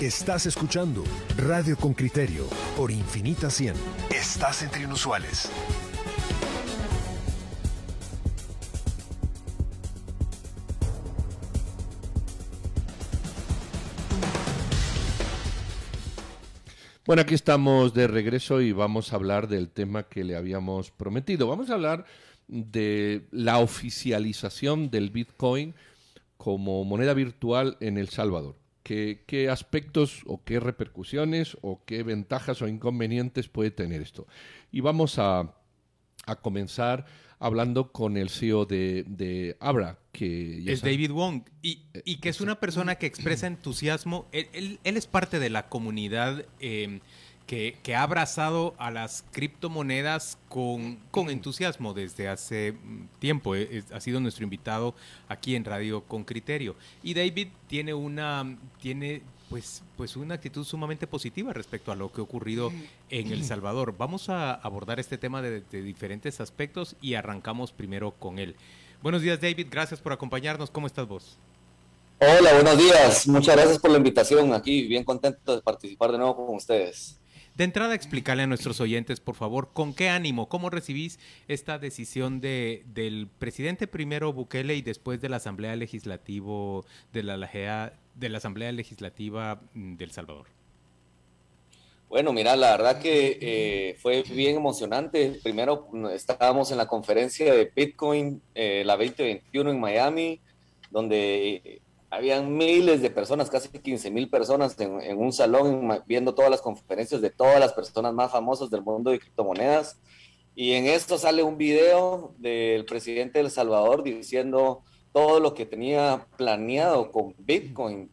Estás escuchando Radio con Criterio por Infinita 100. Estás entre inusuales. Bueno, aquí estamos de regreso y vamos a hablar del tema que le habíamos prometido. Vamos a hablar de la oficialización del Bitcoin como moneda virtual en El Salvador. ¿Qué, qué aspectos o qué repercusiones o qué ventajas o inconvenientes puede tener esto? Y vamos a, a comenzar hablando con el CEO de, de Abra, que es David Wong, y, y, que es una persona que expresa entusiasmo. Él, él, él es parte de la comunidad eh, que, que, ha abrazado a las criptomonedas con, con entusiasmo desde hace tiempo. Es, ha sido nuestro invitado aquí en Radio con Criterio. Y David tiene una, tiene, pues, pues una actitud sumamente positiva respecto a lo que ha ocurrido en El Salvador. Vamos a abordar este tema de, de diferentes aspectos y arrancamos primero con él. Buenos días, David. Gracias por acompañarnos. ¿Cómo estás vos? Hola, buenos días. Muchas gracias por la invitación. Aquí bien contento de participar de nuevo con ustedes. De entrada, explicarle a nuestros oyentes, por favor, con qué ánimo, cómo recibís esta decisión de, del presidente primero Bukele y después de la Asamblea Legislativo de la, de la Asamblea Legislativa del Salvador. Bueno, mira, la verdad que eh, fue bien emocionante. Primero estábamos en la conferencia de Bitcoin, eh, la 2021 en Miami, donde habían miles de personas, casi 15 mil personas en, un salón viendo todas las conferencias de todas las personas más famosas del mundo de criptomonedas. Y en esto sale un video del presidente de El Salvador diciendo todo lo que tenía planeado con Bitcoin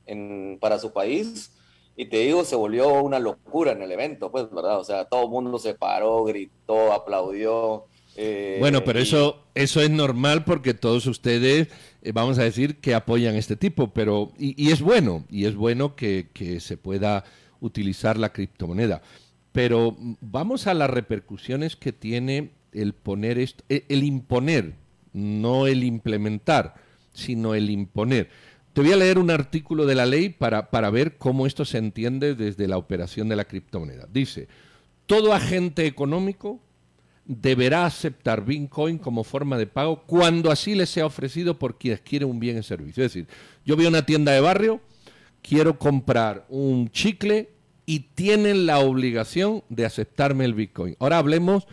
para su país. Y te digo, se volvió una locura en el evento, pues, ¿verdad? O sea, todo el mundo se paró, gritó, aplaudió. Eh, bueno, pero y... eso, eso es normal porque todos ustedes eh, vamos a decir que apoyan este tipo, pero y, y es bueno, y es bueno que, que, se pueda utilizar la criptomoneda. Pero vamos a las repercusiones que tiene el poner esto, el, el imponer, no el implementar, sino el imponer. Te voy a leer un artículo de la ley para, para ver cómo esto se entiende desde la operación de la criptomoneda. Dice, todo agente económico deberá aceptar Bitcoin como forma de pago cuando así le sea ofrecido por quien adquiere un bien o servicio. Es decir, yo voy a una tienda de barrio, quiero comprar un chicle y tienen la obligación de aceptarme el Bitcoin. Ahora hablemos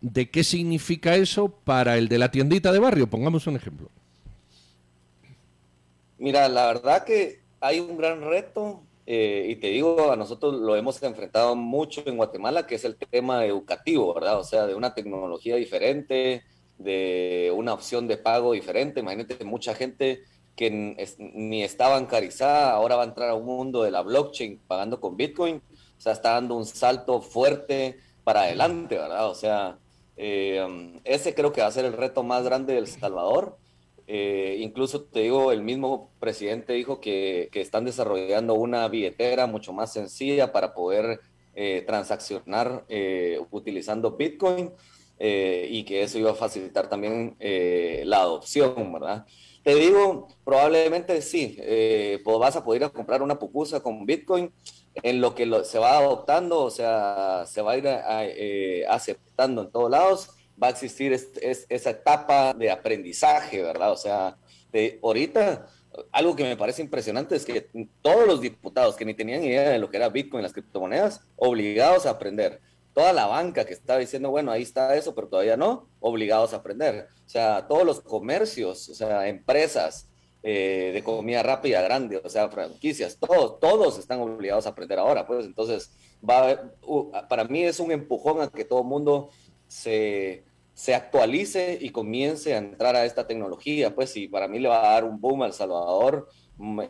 de qué significa eso para el de la tiendita de barrio. Pongamos un ejemplo. Mira, la verdad que hay un gran reto eh, y te digo, a nosotros lo hemos enfrentado mucho en Guatemala, que es el tema educativo, ¿verdad? O sea, de una tecnología diferente, de una opción de pago diferente. Imagínate, mucha gente que ni está bancarizada, ahora va a entrar a un mundo de la blockchain pagando con Bitcoin. O sea, está dando un salto fuerte para adelante, ¿verdad? O sea, eh, ese creo que va a ser el reto más grande del Salvador. Eh, incluso te digo, el mismo presidente dijo que, están desarrollando una billetera mucho más sencilla para poder eh, transaccionar eh, utilizando Bitcoin y que eso iba a facilitar también la adopción, ¿verdad? Te digo, probablemente sí, pues vas a poder comprar una pupusa con Bitcoin en lo que se va adoptando, o sea, se va a ir aceptando en todos lados va a existir es, es, esa etapa de aprendizaje, ¿verdad? O sea, de, ahorita algo que me parece impresionante es que todos los diputados que ni tenían idea de lo que era Bitcoin, las criptomonedas, obligados a aprender. Toda la banca que estaba diciendo, bueno, ahí está eso, pero todavía no, obligados a aprender. O sea, todos los comercios, o sea, empresas eh, de comida rápida grande, o sea, franquicias, todos, todos están obligados a aprender ahora. Pues entonces, va, para mí es un empujón a que todo el mundo se, se actualice y comience a entrar a esta tecnología, pues sí, para mí le va a dar un boom al Salvador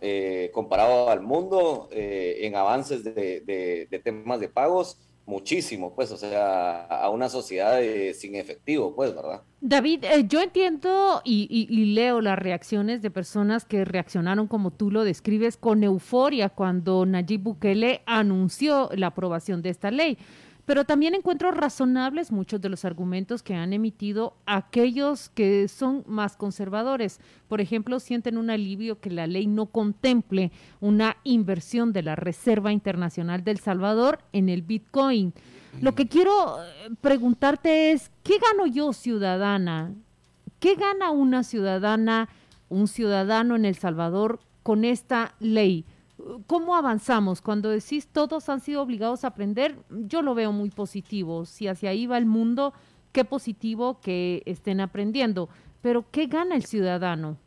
eh, comparado al mundo eh, en avances de, de, temas de pagos, muchísimo, pues, o sea, a una sociedad de, sin efectivo, pues, ¿verdad? David, eh, yo entiendo y, y, y, leo las reacciones de personas que reaccionaron como tú lo describes con euforia cuando Nayib Bukele anunció la aprobación de esta ley pero también encuentro razonables muchos de los argumentos que han emitido aquellos que son más conservadores. Por ejemplo, sienten un alivio que la ley no contemple una inversión de la Reserva Internacional del Salvador en el Bitcoin. Lo que quiero eh, preguntarte es, ¿qué gano yo ciudadana? ¿Qué gana una ciudadana, un ciudadano en El Salvador con esta ley? ¿Cómo avanzamos? Cuando decís todos han sido obligados a aprender, yo lo veo muy positivo. Si hacia ahí va el mundo, qué positivo que estén aprendiendo. Pero ¿qué gana el ciudadano?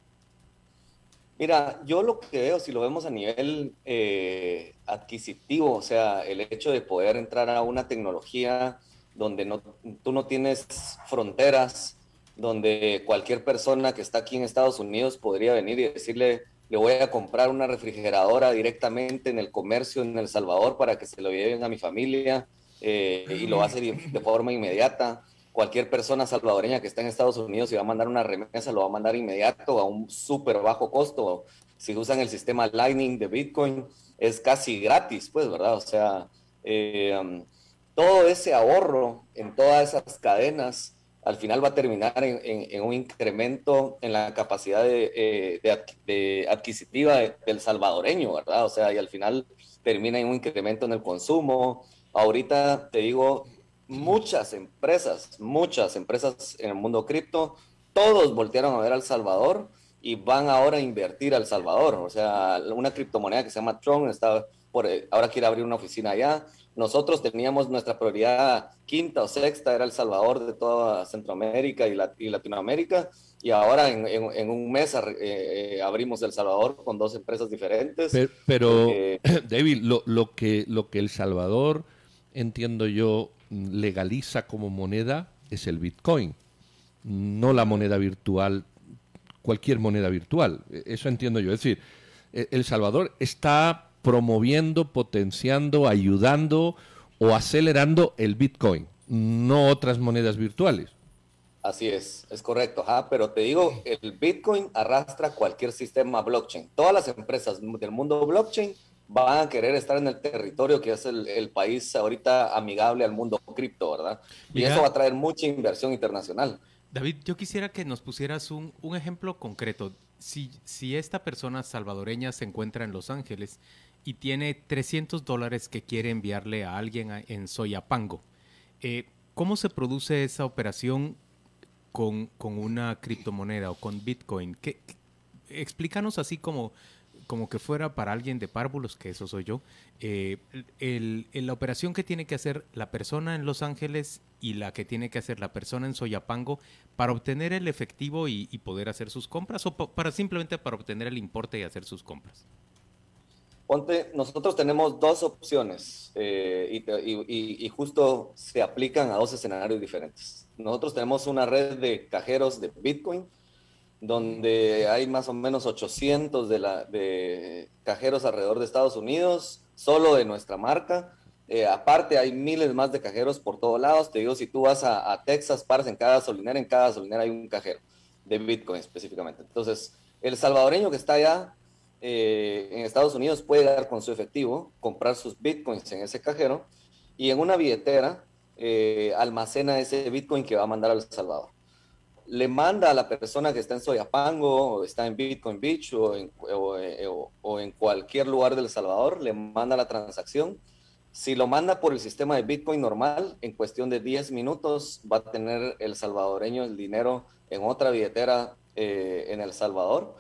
Mira, yo lo que veo, si lo vemos a nivel eh, adquisitivo, o sea, el hecho de poder entrar a una tecnología donde no, tú no tienes fronteras, donde cualquier persona que está aquí en Estados Unidos podría venir y decirle, le voy a comprar una refrigeradora directamente en el comercio en El Salvador para que se lo lleven a mi familia eh, y lo va a hacer de forma inmediata. Cualquier persona salvadoreña que está en Estados Unidos y va a mandar una remesa, lo va a mandar inmediato a un súper bajo costo. Si usan el sistema Lightning de Bitcoin, es casi gratis, pues, ¿verdad? O sea, eh, todo ese ahorro en todas esas cadenas al final va a terminar en, un incremento en la capacidad de, eh, adquisitiva del salvadoreño, ¿verdad? O sea, y al final termina en un incremento en el consumo. Ahorita te digo, muchas empresas, muchas empresas en el mundo cripto, todos voltearon a ver al Salvador y van ahora a invertir al Salvador. O sea, una criptomoneda que se llama Tron está por, ahora quiere abrir una oficina allá. Nosotros teníamos nuestra prioridad quinta o sexta, era El Salvador de toda Centroamérica y, Latinoamérica, y ahora en, un mes eh, eh, abrimos El Salvador con dos empresas diferentes. Pero, David, lo, que, lo que El Salvador, entiendo yo, legaliza como moneda es el Bitcoin, no la moneda virtual, cualquier moneda virtual. Eso entiendo yo. Es decir, e, El Salvador está promoviendo, potenciando, ayudando o acelerando el Bitcoin, no otras monedas virtuales. Así es, es correcto. pero te digo, el Bitcoin arrastra cualquier sistema blockchain. Todas las empresas del mundo blockchain van a querer estar en el territorio que es el, país ahorita amigable al mundo cripto, ¿verdad? Y eso va a traer mucha inversión internacional. David, yo quisiera que nos pusieras un, un ejemplo concreto. Si, si esta persona salvadoreña se encuentra en Los Ángeles y tiene 300 dólares que quiere enviarle a alguien en Soyapango. Eh, ¿Cómo se produce esa operación con, una criptomoneda o con Bitcoin? ¿Qué, explícanos así como, como que fuera para alguien de párvulos, que eso soy yo, eh, la operación que tiene que hacer la persona en Los Ángeles y la que tiene que hacer la persona en Soyapango para obtener el efectivo y, y poder hacer sus compras o para simplemente para obtener el importe y hacer sus compras. Ponte, nosotros tenemos dos opciones eh, y, justo se aplican a dos escenarios diferentes. Nosotros tenemos una red de cajeros de Bitcoin donde hay más o menos 800 de, la, de cajeros alrededor de Estados Unidos, solo de nuestra marca. Eh, aparte hay miles más de cajeros por todos lados. Te digo, si tú vas a, a Texas, paras en cada gasolinera, en cada gasolinera hay un cajero de Bitcoin específicamente. Entonces, el salvadoreño que está allá eh, en Estados Unidos puede dar con su efectivo, comprar sus bitcoins en ese cajero y en una billetera eh, almacena ese bitcoin que va a mandar al Salvador. Le manda a la persona que está en Soyapango o está en Bitcoin Beach o en, eh, o en cualquier lugar del Salvador, le manda la transacción. Si lo manda por el sistema de Bitcoin normal, en cuestión de 10 minutos va a tener el salvadoreño el dinero en otra billetera en El Salvador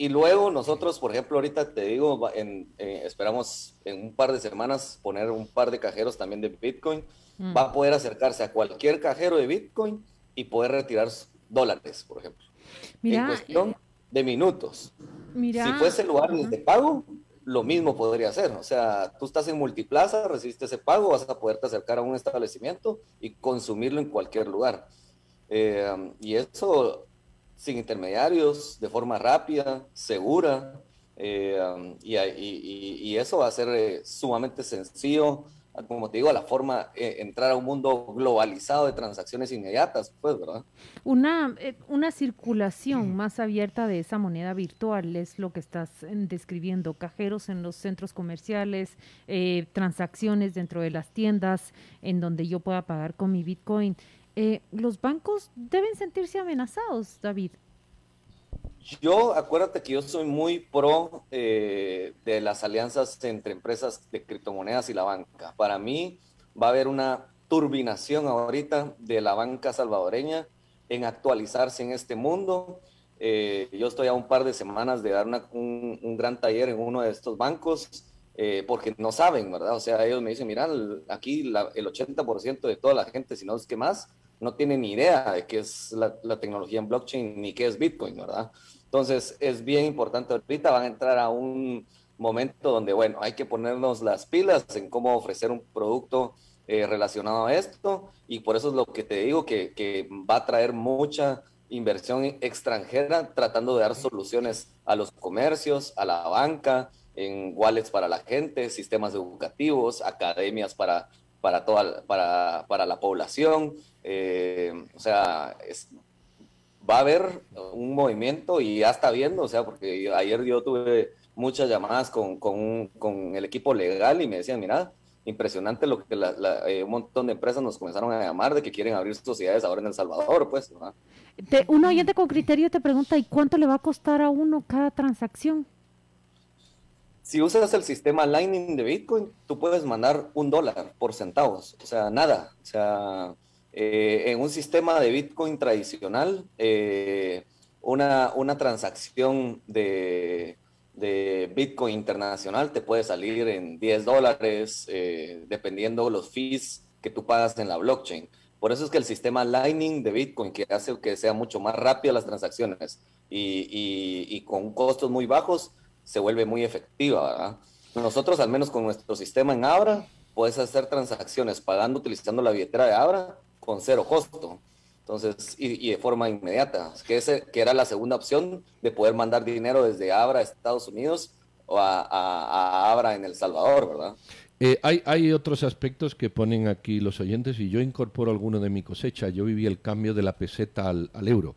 y luego nosotros, por ejemplo, ahorita te digo, en, eh, esperamos en un par de semanas poner un par de cajeros también de Bitcoin. Mm. Va a poder acercarse a cualquier cajero de Bitcoin y poder retirar dólares, por ejemplo. en cuestión de minutos. Si fuese el lugar de pago, lo mismo podría hacer. O sea, tú estás en multiplaza, recibiste ese pago, vas a poderte acercar a un establecimiento y consumirlo en cualquier lugar. Eh, y eso sin intermediarios, de forma rápida, segura, eh, um, y, eso va a ser eh, sumamente sencillo como te digo, a la forma, eh, entrar a un mundo globalizado de transacciones inmediatas, pues, ¿verdad? Una, eh, una circulación más abierta de esa moneda virtual es lo que estás describiendo, cajeros en los centros comerciales, eh, transacciones dentro de las tiendas en donde yo pueda pagar con mi Bitcoin. Los bancos deben sentirse amenazados, David. Yo, acuérdate que yo soy muy pro eh, de las alianzas entre empresas de criptomonedas y la banca. Para mí va a haber una turbinación ahorita de la banca salvadoreña en actualizarse en este mundo. Eh, yo estoy a un par de semanas de dar un, gran taller en uno de estos bancos eh, porque no saben, ¿verdad? O sea, ellos me dicen, mira, aquí el 80% de toda la gente, si no es que más, no tiene ni idea de qué es la, la tecnología en blockchain ni qué es Bitcoin, ¿verdad? Entonces, es bien importante. Ahorita van a entrar a un momento donde, bueno, hay que ponernos las pilas en cómo ofrecer un producto eh, relacionado a esto. Y por eso es lo que te digo, que, que va a traer mucha inversión extranjera tratando de dar soluciones a los comercios, a la banca, en wallets para la gente, sistemas educativos, academias para, para, toda, para, para la población. Eh, o sea, es, va a haber un movimiento y ya está viendo, o sea, porque ayer yo tuve muchas llamadas con, con, el equipo legal y me decían, mira, impresionante lo que eh, un montón de empresas nos comenzaron a llamar de que quieren abrir sociedades ahora en El Salvador, pues. ¿no? un oyente con criterio te pregunta, ¿y cuánto le va a costar a uno cada transacción? Si usas el sistema Lightning de Bitcoin, tú puedes mandar un dólar por centavos, o sea, nada, o sea eh, en un sistema de Bitcoin tradicional, eh, una, una, transacción de, de, Bitcoin internacional te puede salir en 10 dólares, eh, dependiendo los fees que tú pagas en la blockchain. Por eso es que el sistema Lightning de Bitcoin, que hace que sea mucho más rápido las transacciones y, y, y con costos muy bajos, se vuelve muy efectiva. Nosotros, al menos con nuestro sistema en Abra, puedes hacer transacciones pagando utilizando la billetera de Abra con cero costo. Entonces, y, de forma inmediata, que, ese, que era la segunda opción de poder mandar dinero desde Abra a Estados Unidos o a, Abra en El Salvador, ¿verdad? Eh, hay, hay, otros aspectos que ponen aquí los oyentes y yo incorporo alguno de mi cosecha. Yo viví el cambio de la peseta al, al euro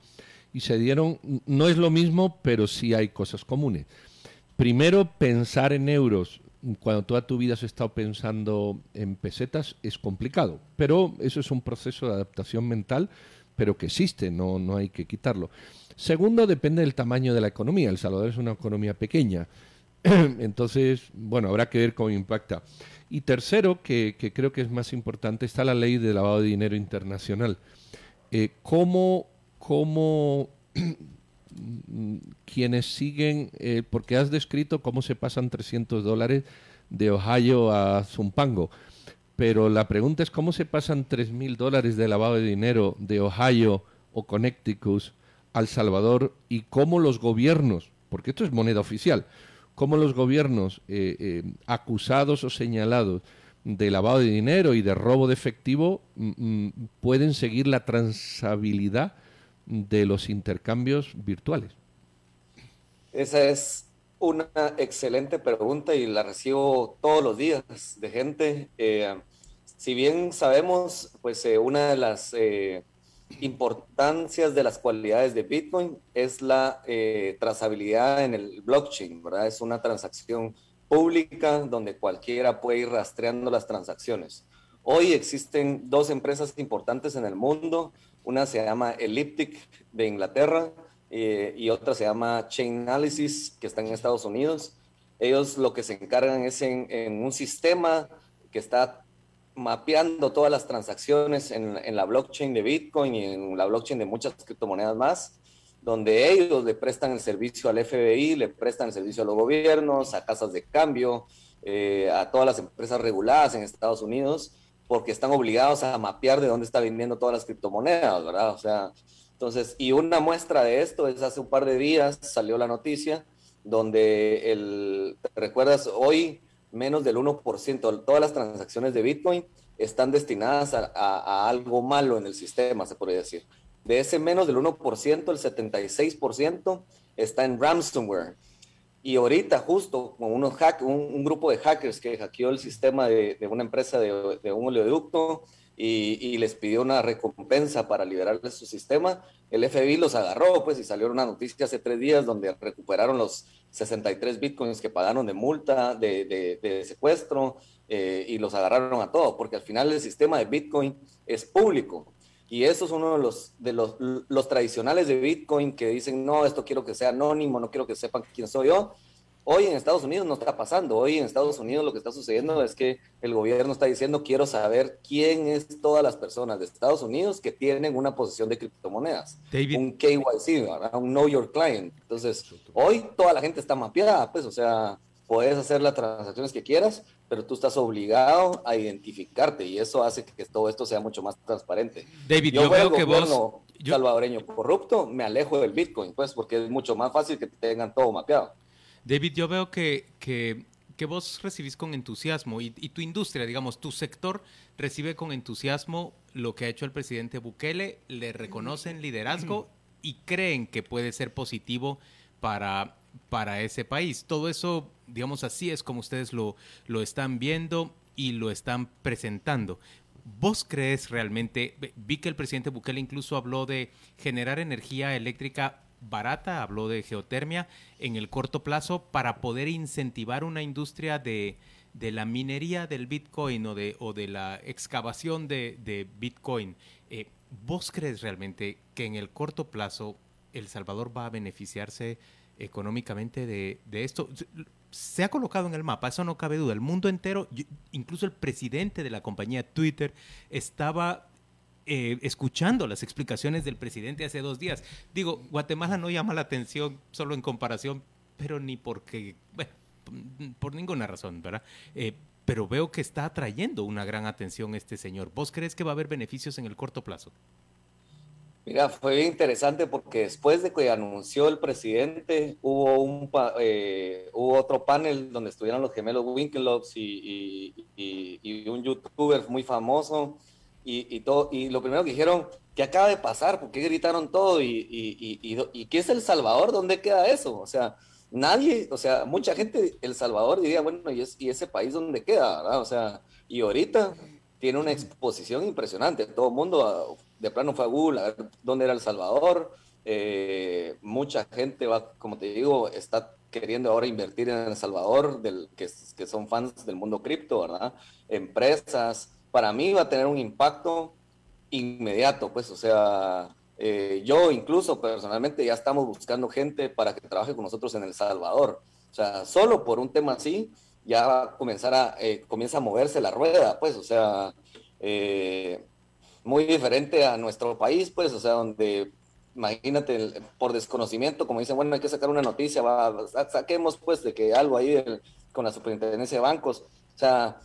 y se dieron, no es lo mismo, pero sí hay cosas comunes. Primero, pensar en euros cuando toda tu vida has estado pensando en pesetas es complicado, pero eso es un proceso de adaptación mental, pero que existe, no, no hay que quitarlo. Segundo, depende del tamaño de la economía. El Salvador es una economía pequeña, entonces, bueno, habrá que ver cómo impacta. Y tercero, que, creo que es más importante, está la ley de lavado de dinero internacional. Eh, ¿Cómo, cómo quienes siguen, eh, porque has descrito cómo se pasan 300 dólares de Ohio a Zumpango, pero la pregunta es cómo se pasan 3.000 dólares de lavado de dinero de Ohio o Connecticut al Salvador y cómo los gobiernos, porque esto es moneda oficial, cómo los gobiernos eh, eh, acusados o señalados de lavado de dinero y de robo de efectivo mm, mm, pueden seguir la transabilidad de los intercambios virtuales? Esa es una excelente pregunta y la recibo todos los días de gente. Eh, si bien sabemos, pues eh, una de las eh, importancias de las cualidades de Bitcoin es la trazabilidad en el blockchain, ¿verdad? Es una transacción pública donde cualquiera puede ir rastreando las transacciones. Hoy existen dos empresas importantes en el mundo una se llama Elliptic de Inglaterra eh, y otra se llama Chain Analysis, que está en Estados Unidos. Ellos lo que se encargan es en, un sistema que está mapeando todas las transacciones en, la blockchain de Bitcoin y en la blockchain de muchas criptomonedas más, donde ellos le prestan el servicio al FBI, le prestan el servicio a los gobiernos, a casas de cambio, eh, a todas las empresas reguladas en Estados Unidos porque están obligados a mapear de dónde está vendiendo todas las criptomonedas, ¿verdad? O sea, entonces, y una muestra de esto es hace un par de días salió la noticia donde el, recuerdas, hoy menos del 1% de todas las transacciones de Bitcoin están destinadas a, algo malo en el sistema, se podría decir. De ese menos del 1%, el 76% está en ransomware. Y ahorita justo con unos hack, un, grupo de hackers que hackeó el sistema de, una empresa de, un oleoducto, y, les pidió una recompensa para liberarles su sistema. El FBI los agarró, pues, y salió una noticia hace tres días donde recuperaron los 63 bitcoins que pagaron de multa, de, secuestro, eh, y los agarraron a todos, porque al final el sistema de bitcoin es público. Y eso es uno de los, de los, los tradicionales de Bitcoin que dicen, no, esto quiero que sea anónimo, no quiero que sepan quién soy yo. Hoy en Estados Unidos no está pasando. Hoy en Estados Unidos lo que está sucediendo es que el gobierno está diciendo quiero saber quién es todas las personas de Estados Unidos que tienen una posición de criptomonedas. Un KYC, un Know Your Client. Entonces, hoy toda la gente está mapeada, pues, o sea, puedes hacer las transacciones que quieras, pero tú estás obligado a identificarte y eso hace que todo esto sea mucho más transparente. David, yo, veo que vos salvadoreño corrupto, me alejo del Bitcoin, pues, porque es mucho más fácil que tengan todo mapeado. David, yo veo que, que, vos recibís con entusiasmo y, tu industria, digamos, tu sector recibe con entusiasmo lo que ha hecho el presidente Bukele, le reconocen liderazgo y creen que puede ser positivo para, para ese país. Todo eso, digamos así, es como ustedes lo, lo están viendo y lo están presentando. ¿Vos crees realmente, vi que el presidente Bukele incluso habló de generar energía eléctrica barata, habló de geotermia en el corto plazo para poder incentivar una industria de, la minería del Bitcoin o de, o de la excavación de, Bitcoin. Eh, ¿Vos crees realmente que en el corto plazo El Salvador va a beneficiarse económicamente de, esto? se ha colocado en el mapa, eso no cabe duda. El mundo entero, incluso el presidente de la compañía Twitter, estaba eh, escuchando las explicaciones del presidente hace dos días. Digo, Guatemala no llama la atención solo en comparación, pero ni porque, bueno, por ninguna razón, ¿verdad? Eh, pero veo que está atrayendo una gran atención este señor. ¿Vos crees que va a haber beneficios en el corto plazo? Mira, fue bien interesante porque después de que anunció el presidente, hubo, un, eh, hubo otro panel donde estuvieron los gemelos Winkelocks y, y, y un youtuber muy famoso y, todo, y lo primero que dijeron, ¿qué acaba de pasar? ¿Por qué gritaron todo? ¿Y, y, y, qué es El Salvador? ¿Dónde queda eso? O sea, nadie, o sea, mucha gente, El Salvador diría, bueno, ¿y, y ese país dónde queda? O sea, y ahorita tiene una exposición impresionante. Todo el mundo ah, de plano fue a Google a ver dónde era El Salvador. Eh, mucha gente va, como te digo, está queriendo ahora invertir en El Salvador, del, que, que son fans del mundo cripto, ¿verdad? Empresas, para mí va a tener un impacto inmediato, pues, o sea, eh, yo incluso personalmente ya estamos buscando gente para que trabaje con nosotros en El Salvador. O sea, solo por un tema así ya va a comenzar a, eh, comienza a moverse la rueda, pues, o sea, eh, muy diferente a nuestro país, pues, o sea, donde, imagínate, por desconocimiento, como dicen, bueno, hay que sacar una noticia, va, saquemos pues de que algo ahí con la superintendencia de bancos, o sea,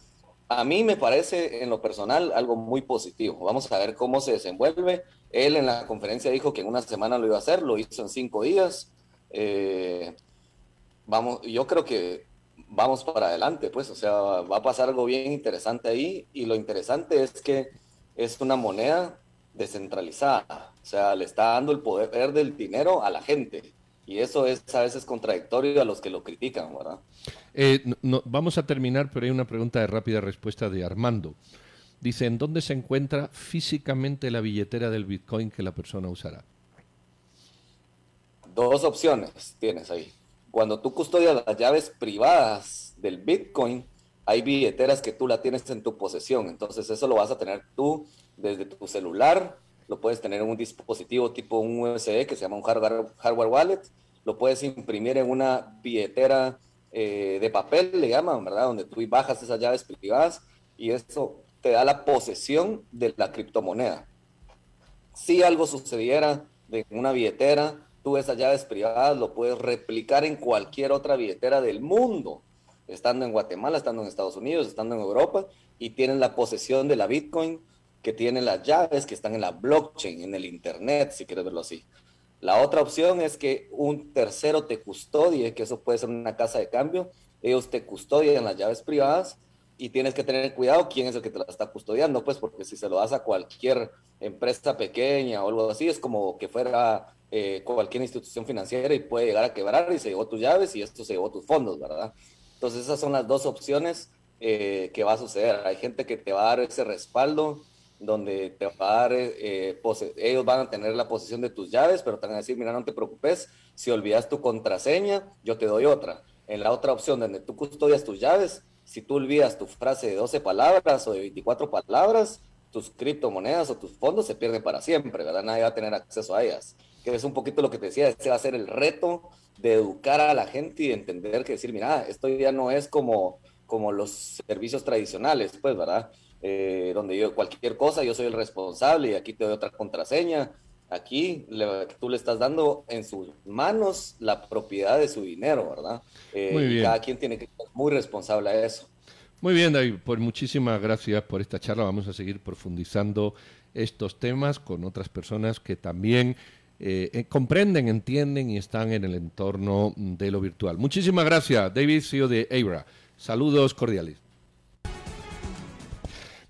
a mí me parece en lo personal algo muy positivo. Vamos a ver cómo se desenvuelve. Él en la conferencia dijo que en una semana lo iba a hacer, lo hizo en cinco días. Eh, vamos, yo creo que vamos para adelante, pues, o sea, va a pasar algo bien interesante ahí y lo interesante es que es una moneda descentralizada, o sea, le está dando el poder del dinero a la gente. Y eso es a veces contradictorio a los que lo critican, ¿verdad? Eh, vamos a terminar, pero hay una pregunta de rápida respuesta de Armando. Dice, ¿en dónde se encuentra físicamente la billetera del Bitcoin que la persona usará? Dos opciones tienes ahí. Cuando tú custodias las llaves privadas del Bitcoin, hay billeteras que tú la tienes en tu posesión. Entonces eso lo vas a tener tú desde tu celular lo puedes tener en un dispositivo tipo un USB que se llama un hardware, wallet, lo puedes imprimir en una billetera eh, de papel, le llaman, ¿verdad? Donde tú bajas esas llaves privadas y eso te da la posesión de la criptomoneda. Si algo sucediera en una billetera, tú esas llaves privadas lo puedes replicar en cualquier otra billetera del mundo, estando en Guatemala, estando en Estados Unidos, estando en Europa, y tienes la posesión de la Bitcoin que tienen las llaves que están en la blockchain, en el Internet, si quieres verlo así. La otra opción es que un tercero te custodie, que eso puede ser una casa de cambio, ellos te custodian las llaves privadas y tienes que tener cuidado quién es el que te la está custodiando, pues porque si se lo das a cualquier empresa pequeña o algo así, es como que fuera eh, cualquier institución financiera y puede llegar a quebrar y se llevó tus llaves y esto se llevó tus fondos, ¿verdad? Entonces esas son las dos opciones eh, que va a suceder. Hay gente que te va a dar ese respaldo donde te va a dar, eh, ellos van a tener la posesión de tus llaves, pero te van a decir, mira, no te preocupes, si olvidas tu contraseña, yo te doy otra. En la otra opción donde tú custodias tus llaves, si tú olvidas tu frase de 12 palabras o de 24 palabras, tus criptomonedas o tus fondos se pierden para siempre, ¿verdad? Nadie va a tener acceso a ellas. Que es un poquito lo que te decía, ese va a ser el reto de educar a la gente y entender que decir, mira, esto ya no es como, como los servicios tradicionales, pues, ¿verdad? Eh, donde yo cualquier cosa, yo soy el responsable y aquí te doy otra contraseña. Aquí tú le estás dando en sus manos la propiedad de su dinero, ¿verdad? Eh, y cada quien tiene que ser muy responsable a eso. Muy bien, David, pues muchísimas gracias por esta charla. Vamos a seguir profundizando estos temas con otras personas que también eh, eh, comprenden, entienden y están en el entorno de lo virtual. Muchísimas gracias, David, CEO de Abra. Saludos cordiales.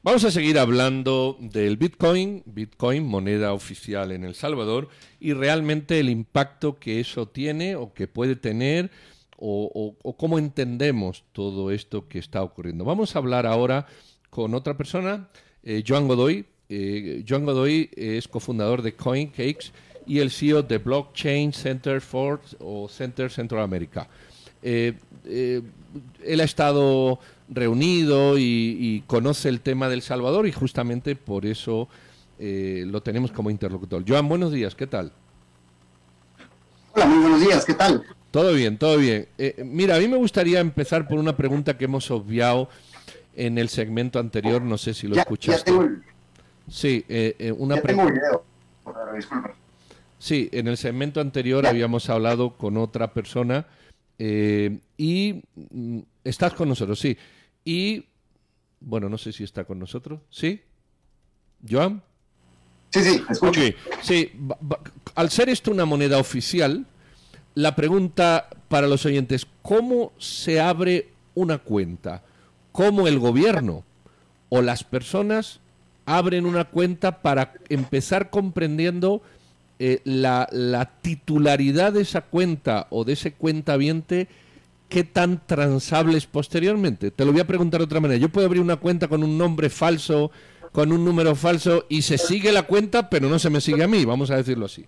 Vamos a seguir hablando del Bitcoin, Bitcoin, moneda oficial en El Salvador, y realmente el impacto que eso tiene o que puede tener o, cómo entendemos todo esto que está ocurriendo. Vamos a hablar ahora con otra persona, eh, Joan Godoy. Eh, Joan Godoy es cofundador de CoinCakes y el CEO de Blockchain Center for o Center Central America. Eh, él ha estado reunido y, conoce el tema del Salvador y justamente por eso eh, lo tenemos como interlocutor. Joan, buenos días, ¿qué tal? Hola, muy buenos días, ¿qué tal? Todo bien, todo bien. Eh, mira, a mí me gustaría empezar por una pregunta que hemos obviado en el segmento anterior, no sé si lo escuchaste. Sí, eh, una pregunta. Sí, en el segmento anterior habíamos hablado con otra persona y mm, estás con nosotros, sí. Y, bueno, no sé si está con nosotros. ¿Sí? ¿Joan? Sí, sí, escucho. Sí, al ser esto una moneda oficial, la pregunta para los oyentes, ¿cómo se abre una cuenta? ¿Cómo el gobierno o las personas abren una cuenta para empezar comprendiendo eh, la, la, titularidad de esa cuenta o de ese cuenta viente qué tan transables posteriormente. Te lo voy a preguntar de otra manera. Yo puedo abrir una cuenta con un nombre falso, con un número falso, y se sigue la cuenta, pero no se me sigue a mí, vamos a decirlo así.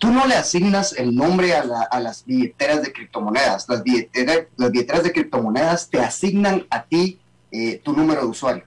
Tú no le asignas el nombre a, las billeteras de criptomonedas. Las billeteras, las billeteras de criptomonedas te asignan a ti eh, tu número de usuario.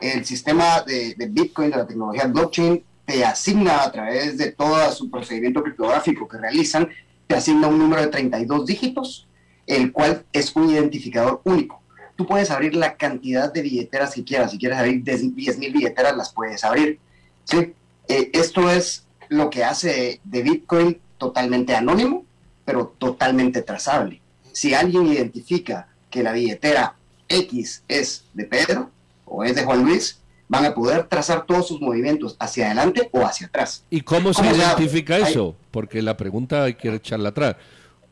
El sistema de, de Bitcoin, de la tecnología blockchain, te asigna a través de todo su procedimiento criptográfico que realizan, te asigna un número de 32 dígitos, el cual es un identificador único. Tú puedes abrir la cantidad de billeteras que quieras. Si quieres abrir 10.000 billeteras, las puedes abrir. ¿sí? Eh, esto es lo que hace de Bitcoin totalmente anónimo, pero totalmente trazable. Si alguien identifica que la billetera X es de Pedro o es de Juan Luis, van a poder trazar todos sus movimientos hacia adelante o hacia atrás. ¿Y cómo, se identifica eso? Porque la pregunta hay que echarla atrás.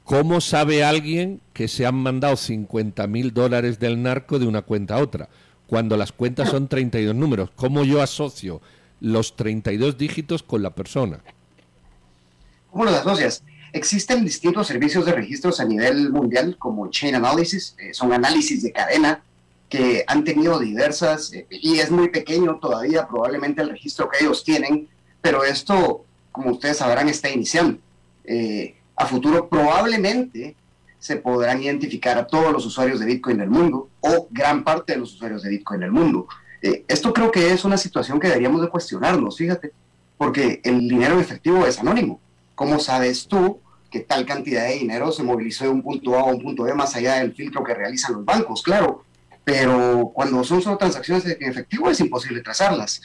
¿Cómo sabe alguien que se han mandado 50 mil dólares del narco de una cuenta a otra? Cuando las cuentas son 32 números. ¿Cómo yo asocio los 32 dígitos con la persona? ¿Cómo los asocias? Existen distintos servicios de registros a nivel mundial como Chain Analysis, eh, son análisis de cadena que han tenido diversas, eh, y es muy pequeño todavía probablemente el registro que ellos tienen, pero esto, como ustedes sabrán, está iniciando. Eh, a futuro probablemente se podrán identificar a todos los usuarios de Bitcoin del mundo o gran parte de los usuarios de Bitcoin del mundo. Eh, esto creo que es una situación que deberíamos de cuestionarnos, fíjate, porque el dinero efectivo es anónimo. ¿Cómo sabes tú que tal cantidad de dinero se movilizó de un punto A a un punto B más allá del filtro que realizan los bancos? Claro, pero cuando son solo transacciones en efectivo es imposible trazarlas.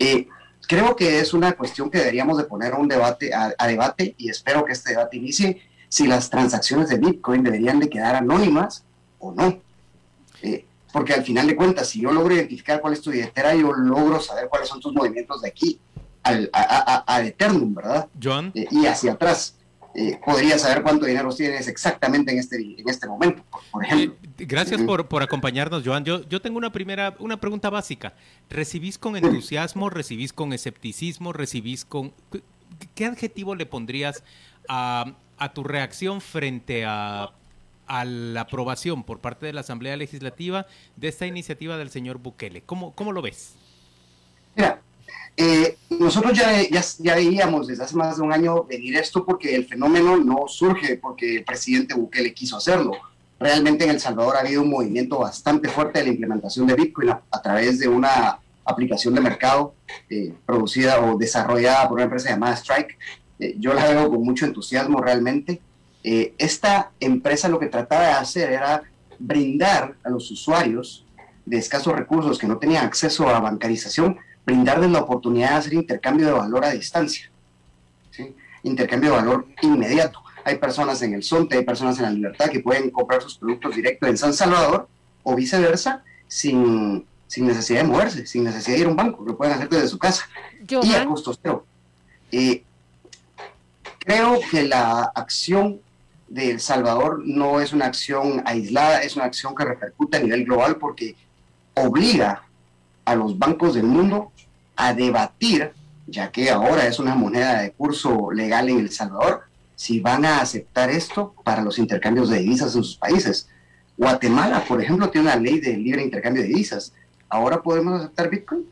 Eh, creo que es una cuestión que deberíamos de poner a un debate, a, debate y espero que este debate inicie si las transacciones de Bitcoin deberían de quedar anónimas o no. Eh, porque al final de cuentas, si yo logro identificar cuál es tu billetera, yo logro saber cuáles son tus movimientos de aquí al, a, a, Eternum, ¿verdad? John. Eh, y hacia atrás. Eh, podría saber cuánto dinero tienes exactamente en este, en este momento, por ejemplo. gracias por, por, acompañarnos, Joan. Yo, yo tengo una primera, una pregunta básica. ¿Recibís con entusiasmo, recibís con escepticismo, recibís con... ¿qué adjetivo le pondrías a, tu reacción frente a, la aprobación por parte de la Asamblea Legislativa de esta iniciativa del señor Bukele? ¿Cómo, cómo lo ves? Mira, eh, nosotros ya, ya, ya, veíamos desde hace más de un año venir esto porque el fenómeno no surge porque el presidente Bukele quiso hacerlo. Realmente en El Salvador ha habido un movimiento bastante fuerte de la implementación de Bitcoin a, través de una aplicación de mercado eh, producida o desarrollada por una empresa llamada Strike. Eh, yo la veo con mucho entusiasmo realmente. Esta empresa lo que trataba de hacer era brindar a los usuarios de escasos recursos que no tenían acceso a bancarización brindarles la oportunidad de hacer intercambio de valor a distancia, ¿sí? intercambio de valor inmediato. Hay personas en el Sonte, hay personas en la Libertad que pueden comprar sus productos directos en San Salvador o viceversa sin, sin necesidad de moverse, sin necesidad de ir a un banco, lo pueden hacer desde su casa y a costo cero. Eh, creo que la acción de El Salvador no es una acción aislada, es una acción que repercute a nivel global porque obliga a los bancos del mundo a debatir, ya que ahora es una moneda de curso legal en El Salvador, si van a aceptar esto para los intercambios de divisas en sus países. Guatemala, por ejemplo, tiene una ley de libre intercambio de divisas. ¿Ahora podemos aceptar Bitcoin?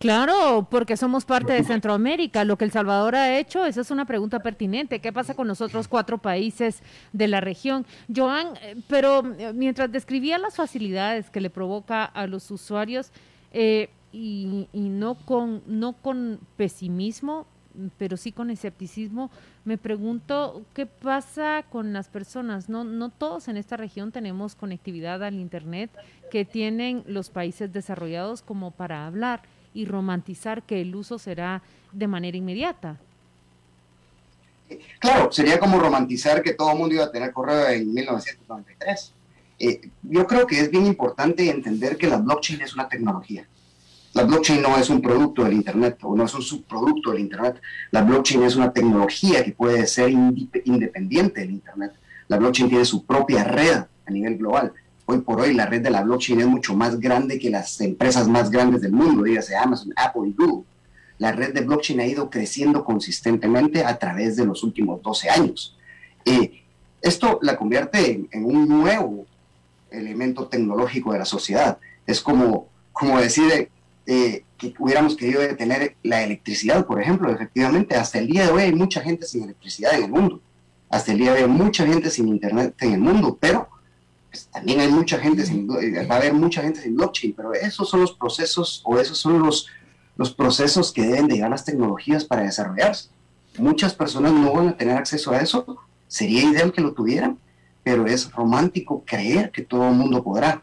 Claro, porque somos parte de Centroamérica. Lo que El Salvador ha hecho, esa es una pregunta pertinente. ¿Qué pasa con los otros cuatro países de la región? Joan, eh, pero eh, mientras describía las facilidades que le provoca a los usuarios, eh, y, no, con, no con pesimismo, pero sí con escepticismo, me pregunto qué pasa con las personas. No, no todos en esta región tenemos conectividad al Internet que tienen los países desarrollados como para hablar y romantizar que el uso será de manera inmediata. Claro, sería como romantizar que todo el mundo iba a tener correo en 1993. Eh, yo creo que es bien importante entender que la blockchain es una tecnología. La blockchain no es un producto del Internet o no es un subproducto del Internet. La blockchain es una tecnología que puede ser independiente del Internet. La blockchain tiene su propia red a nivel global. Hoy por hoy la red de la blockchain es mucho más grande que las empresas más grandes del mundo, dígase Amazon, Apple y Google. La red de blockchain ha ido creciendo consistentemente a través de los últimos 12 años. Eh, esto la convierte en, un nuevo elemento tecnológico de la sociedad. Es como, como decir, eh, que hubiéramos querido detener la electricidad, por ejemplo. Efectivamente, hasta el día de hoy hay mucha gente sin electricidad en el mundo. Hasta el día de hoy hay mucha gente sin internet en el mundo, pero pues, también hay mucha gente sin, eh, va a haber mucha gente sin blockchain, pero esos son los procesos o esos son los, los procesos que deben de llegar las tecnologías para desarrollarse. Muchas personas no van a tener acceso a eso, sería ideal que lo tuvieran, pero es romántico creer que todo el mundo podrá.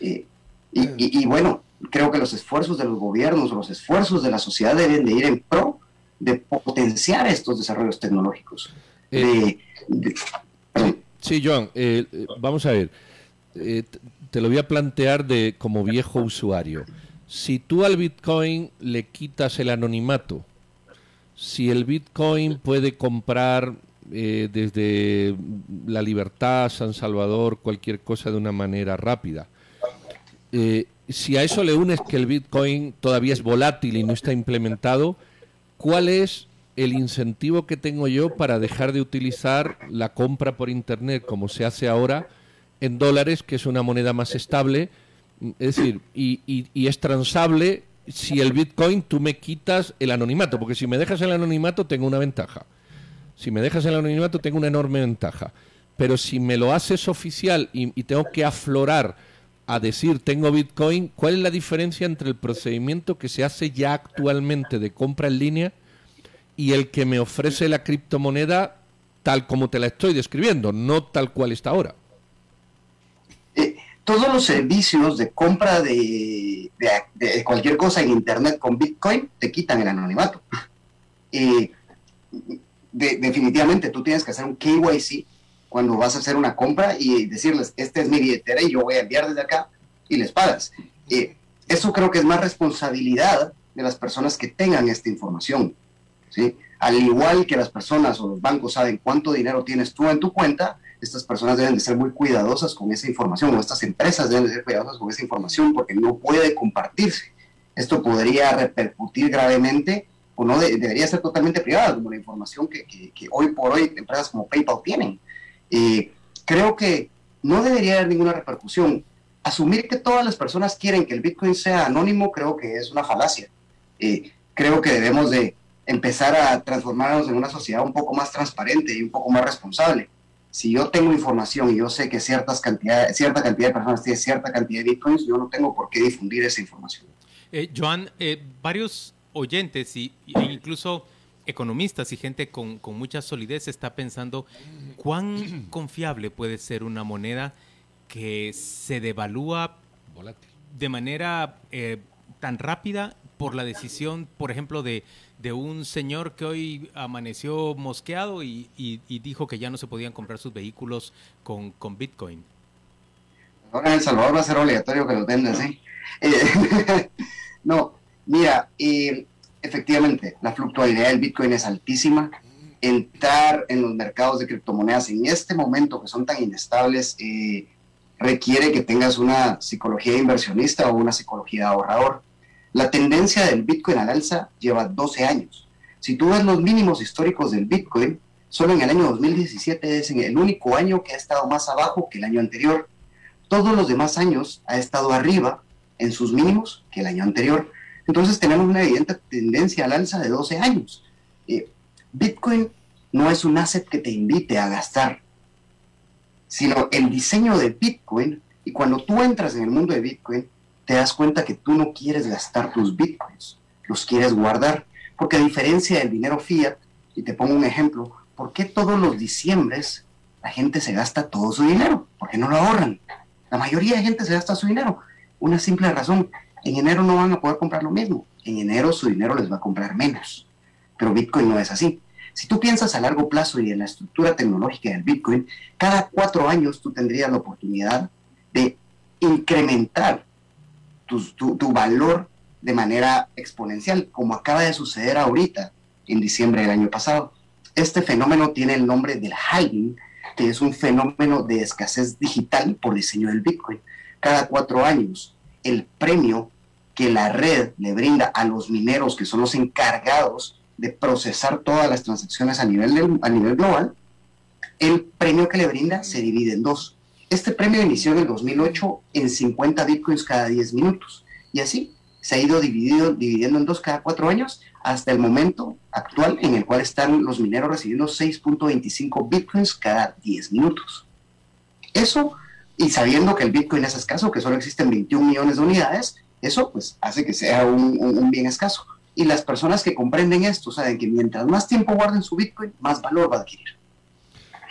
Eh, y, y, bueno, creo que los esfuerzos de los gobiernos o los esfuerzos de la sociedad deben de ir en pro de potenciar estos desarrollos tecnológicos. Eh, sí, Joan, eh, eh, vamos a ver. te lo voy a plantear de como viejo usuario. Si tú al Bitcoin le quitas el anonimato, si el Bitcoin puede comprar desde la libertad, San Salvador, cualquier cosa de una manera rápida, eh, si a eso le unes que el Bitcoin todavía es volátil y no está implementado, ¿cuál es el incentivo que tengo yo para dejar de utilizar la compra por Internet como se hace ahora en dólares, que es una moneda más estable? Es decir, y, y es transable si el Bitcoin tú me quitas el anonimato, porque si me dejas el anonimato tengo una ventaja. Si me dejas el anonimato tengo una enorme ventaja. Pero si me lo haces oficial y, y tengo que aflorar a decir tengo Bitcoin, ¿cuál es la diferencia entre el procedimiento que se hace ya actualmente de compra en línea y el que me ofrece la criptomoneda tal como te la estoy describiendo, no tal cual está ahora? Eh, todos los servicios de compra de, cualquier cosa en Internet con Bitcoin te quitan el anonimato. Eh, definitivamente tú tienes que hacer un KYC cuando vas a hacer una compra y decirles, esta es mi billetera y yo voy a enviar desde acá y les pagas. Eh, eso creo que es más responsabilidad de las personas que tengan esta información. Al igual que las personas o los bancos saben cuánto dinero tienes tú en tu cuenta, estas personas deben de ser muy cuidadosas con esa información, o estas empresas deben de ser cuidadosas con esa información porque no puede compartirse. Esto podría repercutir gravemente o no debería ser totalmente privada, como la información que, hoy por hoy empresas como PayPal tienen. Eh, creo que no debería haber ninguna repercusión. Asumir que todas las personas quieren que el Bitcoin sea anónimo creo que es una falacia. Eh, creo que debemos de empezar a transformarnos en una sociedad un poco más transparente y un poco más responsable. Si yo tengo información y yo sé que ciertas cantidades, cierta cantidad de personas tienen cierta cantidad de bitcoins, yo no tengo por qué difundir esa información. Eh, Joan, eh, varios oyentes y, e incluso economistas y gente con, con, mucha solidez está pensando cuán confiable puede ser una moneda que se devalúa de manera eh, tan rápida por la decisión, por ejemplo, de, de un señor que hoy amaneció mosqueado y, dijo que ya no se podían comprar sus vehículos con, con Bitcoin. Ahora en El Salvador va a ser obligatorio que los vendas, ¿sí? Eh, no, mira, eh, efectivamente, la fluctuabilidad del Bitcoin es altísima. Entrar en los mercados de criptomonedas en este momento que son tan inestables eh, requiere que tengas una psicología inversionista o una psicología de ahorrador la tendencia del Bitcoin al alza lleva 12 años. Si tú ves los mínimos históricos del Bitcoin, solo en el año 2017 es el único año que ha estado más abajo que el año anterior. Todos los demás años ha estado arriba en sus mínimos que el año anterior. Entonces tenemos una evidente tendencia al alza de 12 años. Eh, Bitcoin no es un asset que te invite a gastar, sino el diseño de Bitcoin, y cuando tú entras en el mundo de Bitcoin, te das cuenta que tú no quieres gastar tus bitcoins, los quieres guardar. Porque a diferencia del dinero fiat, y te pongo un ejemplo, ¿por qué todos los diciembres la gente se gasta todo su dinero? ¿Por qué no lo ahorran? La mayoría de gente se gasta su dinero. Una simple razón, en enero no van a poder comprar lo mismo. En enero su dinero les va a comprar menos. Pero Bitcoin no es así. Si tú piensas a largo plazo y en la estructura tecnológica del Bitcoin, cada cuatro años tú tendrías la oportunidad de incrementar tu, valor de manera exponencial, como acaba de suceder ahorita, en diciembre del año pasado. Este fenómeno tiene el nombre del halving, que es un fenómeno de escasez digital por diseño del Bitcoin. Cada cuatro años, el premio que la red le brinda a los mineros, que son los encargados de procesar todas las transacciones a nivel, a nivel global, el premio que le brinda se divide en dos. Este premio inició en el 2008 en 50 bitcoins cada 10 minutos y así se ha ido dividido, dividiendo en dos cada cuatro años hasta el momento actual en el cual están los mineros recibiendo 6.25 bitcoins cada 10 minutos. Eso, y sabiendo que el bitcoin es escaso, que solo existen 21 millones de unidades, eso pues hace que sea un, un bien escaso. Y las personas que comprenden esto saben que mientras más tiempo guarden su bitcoin, más valor va a adquirir.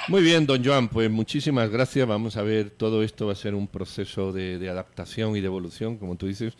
Muy bien, don Joan, pues muchísimas gracias. Vamos a ver, todo esto va a ser un proceso de, adaptación y de evolución, como tú dices,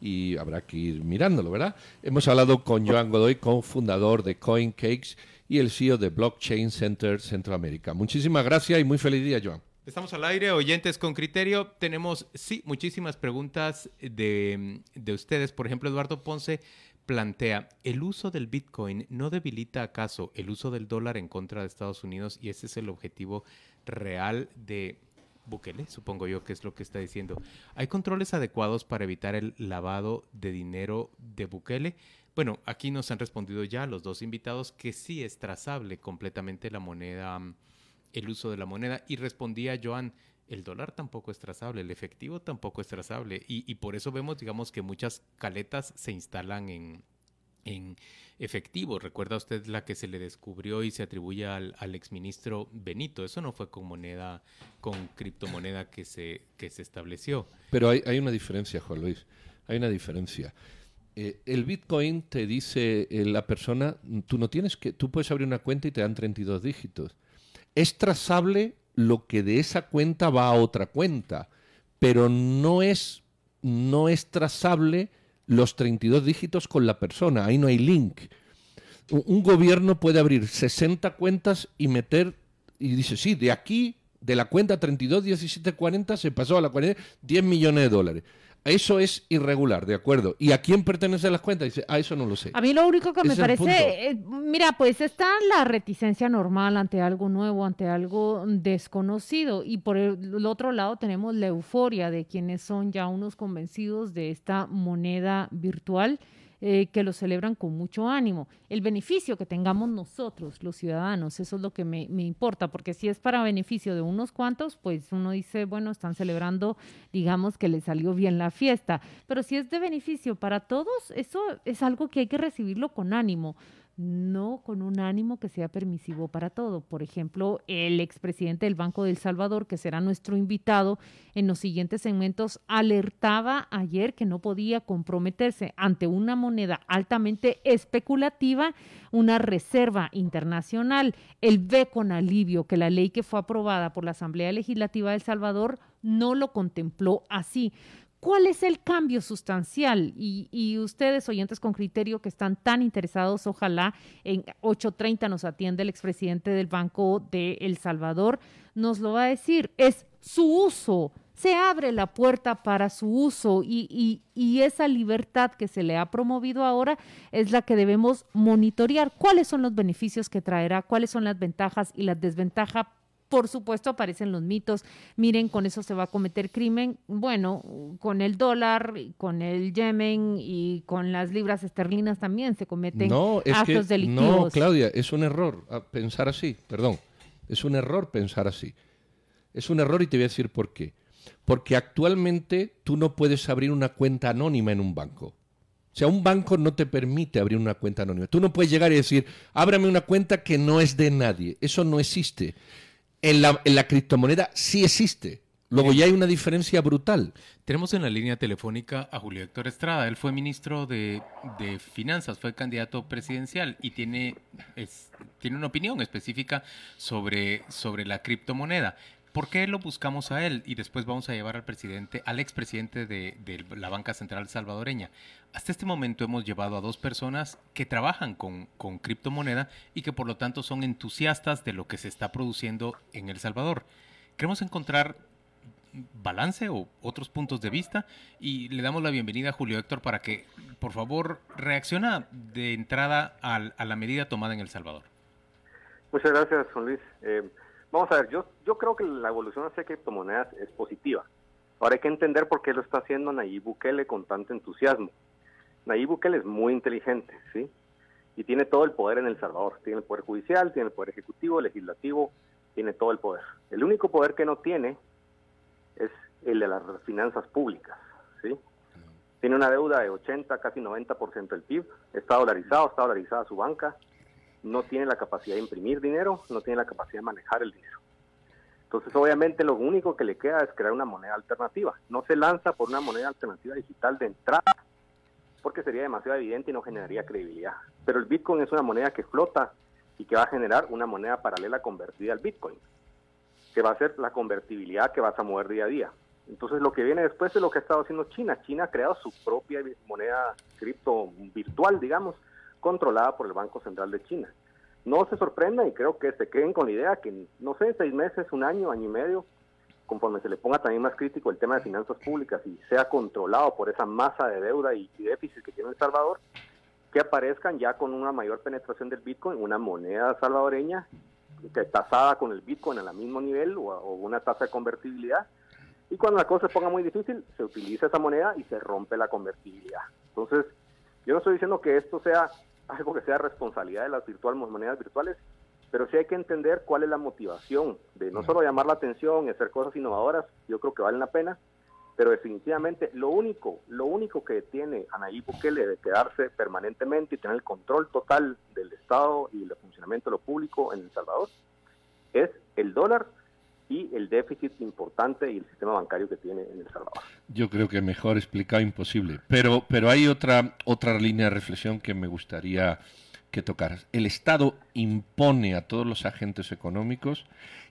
y habrá que ir mirándolo, ¿verdad? Hemos hablado con Joan Godoy, cofundador de CoinCakes y el CEO de Blockchain Center Centroamérica. Muchísimas gracias y muy feliz día, Joan. Estamos al aire, oyentes con criterio. Tenemos, sí, muchísimas preguntas de, de ustedes. Por ejemplo, Eduardo Ponce plantea, ¿el uso del Bitcoin no debilita acaso el uso del dólar en contra de Estados Unidos? Y ese es el objetivo real de Bukele, supongo yo que es lo que está diciendo. ¿Hay controles adecuados para evitar el lavado de dinero de Bukele? Bueno, aquí nos han respondido ya los dos invitados que sí es trazable completamente la moneda, el uso de la moneda. Y respondía Joan, el dólar tampoco es trazable, el efectivo tampoco es trazable. Y, por eso vemos, digamos, que muchas caletas se instalan en, en efectivo. Recuerda usted la que se le descubrió y se atribuye al, al exministro Benito. Eso no fue con moneda, con criptomoneda que se, que se estableció. Pero hay, hay una diferencia, Juan Luis. Hay una diferencia. Eh, el Bitcoin te dice eh, la persona, tú no tienes que, tú puedes abrir una cuenta y te dan 32 dígitos. Es trazable lo que de esa cuenta va a otra cuenta, pero no es, no es trazable los 32 dígitos con la persona, ahí no hay link. Un gobierno puede abrir 60 cuentas y meter, y dice, sí, de aquí, de la cuenta 32 17 40 se pasó a la cuenta 10 millones de dólares. Eso es irregular, de acuerdo. ¿Y a quién pertenecen las cuentas? Dice, ah, eso no lo sé. A mí lo único que me parece, eh, mira, pues está la reticencia normal ante algo nuevo, ante algo desconocido. Y por el, otro lado tenemos la euforia de quienes son ya unos convencidos de esta moneda virtual. Eh, que lo celebran con mucho ánimo. El beneficio que tengamos nosotros, los ciudadanos, eso es lo que me, me, importa, porque si es para beneficio de unos cuantos, pues uno dice, bueno, están celebrando, digamos que le salió bien la fiesta, pero si es de beneficio para todos, eso es algo que hay que recibirlo con ánimo no con un ánimo que sea permisivo para todo. Por ejemplo, el expresidente del Banco del Salvador, que será nuestro invitado en los siguientes segmentos, alertaba ayer que no podía comprometerse ante una moneda altamente especulativa, una reserva internacional. Él ve con alivio que la ley que fue aprobada por la Asamblea Legislativa de El Salvador no lo contempló así. ¿Cuál es el cambio sustancial? Y, ustedes, oyentes con criterio que están tan interesados, ojalá en 8.30 nos atiende el expresidente del Banco de El Salvador, nos lo va a decir. Es su uso. Se abre la puerta para su uso y, y esa libertad que se le ha promovido ahora es la que debemos monitorear. ¿Cuáles son los beneficios que traerá? ¿Cuáles son las ventajas y las desventajas por supuesto aparecen los mitos, miren, con eso se va a cometer crimen. Bueno, con el dólar, con el Yemen y con las libras esterlinas también se cometen no, es actos que, delictivos. No, Claudia, es un error pensar así, perdón. Es un error pensar así. Es un error y te voy a decir por qué. Porque actualmente tú no puedes abrir una cuenta anónima en un banco. O sea, un banco no te permite abrir una cuenta anónima. Tú no puedes llegar y decir, ábrame una cuenta que no es de nadie. Eso no existe en la, criptomoneda sí existe. Luego ya hay una diferencia brutal. Tenemos en la línea telefónica a Julio Héctor Estrada. Él fue ministro de, Finanzas, fue candidato presidencial y tiene, tiene una opinión específica sobre, sobre la criptomoneda. ¿Por qué lo buscamos a él? Y después vamos a llevar al presidente, al expresidente de, de la Banca Central Salvadoreña. Hasta este momento hemos llevado a dos personas que trabajan con, criptomoneda y que por lo tanto son entusiastas de lo que se está produciendo en El Salvador. Queremos encontrar balance o otros puntos de vista y le damos la bienvenida a Julio Héctor para que por favor reacciona de entrada a la medida tomada en El Salvador. Muchas gracias, Juan Luis. Eh, Vamos a ver, yo, yo creo que la evolución hacia criptomonedas es positiva. Ahora hay que entender por qué lo está haciendo Nayib Bukele con tanto entusiasmo. Nayib Bukele es muy inteligente, ¿sí? Y tiene todo el poder en El Salvador. Tiene el poder judicial, tiene el poder ejecutivo, legislativo, tiene todo el poder. El único poder que no tiene es el de las finanzas públicas, ¿sí? Tiene una deuda de 80, casi 90% del PIB, está dolarizado, está dolarizada su banca, no tiene la capacidad de imprimir dinero, no tiene la capacidad de manejar el dinero. Entonces, obviamente, lo único que le queda es crear una moneda alternativa. No se lanza por una moneda alternativa digital de entrada, porque sería demasiado evidente y no generaría credibilidad. Pero el Bitcoin es una moneda que flota y que va a generar una moneda paralela convertida al Bitcoin, que va a ser la convertibilidad que vas a mover día a día. Entonces, lo que viene después es lo que ha estado haciendo China. China ha creado su propia moneda cripto virtual, digamos, controlada por el Banco Central de China. No se sorprendan y creo que se queden con la idea que, no sé, seis meses, un año, año y medio, conforme se le ponga también más crítico el tema de finanzas públicas y sea controlado por esa masa de deuda y, déficit que tiene El Salvador, que aparezcan ya con una mayor penetración del Bitcoin, una moneda salvadoreña que tasada con el Bitcoin a la mismo nivel o, o, una tasa de convertibilidad. Y cuando la cosa se ponga muy difícil, se utiliza esa moneda y se rompe la convertibilidad. Entonces, yo no estoy diciendo que esto sea algo que sea responsabilidad de las virtuales, monedas virtuales, pero sí hay que entender cuál es la motivación de no solo llamar la atención y hacer cosas innovadoras, yo creo que valen la pena, pero definitivamente lo único, lo único que tiene a Nayib Bukele de quedarse permanentemente y tener el control total del Estado y el funcionamiento de lo público en El Salvador es el dólar y el déficit importante y el sistema bancario que tiene en El Salvador. Yo creo que mejor explicado imposible. Pero, pero hay otra, otra línea de reflexión que me gustaría que tocaras. El Estado impone a todos los agentes económicos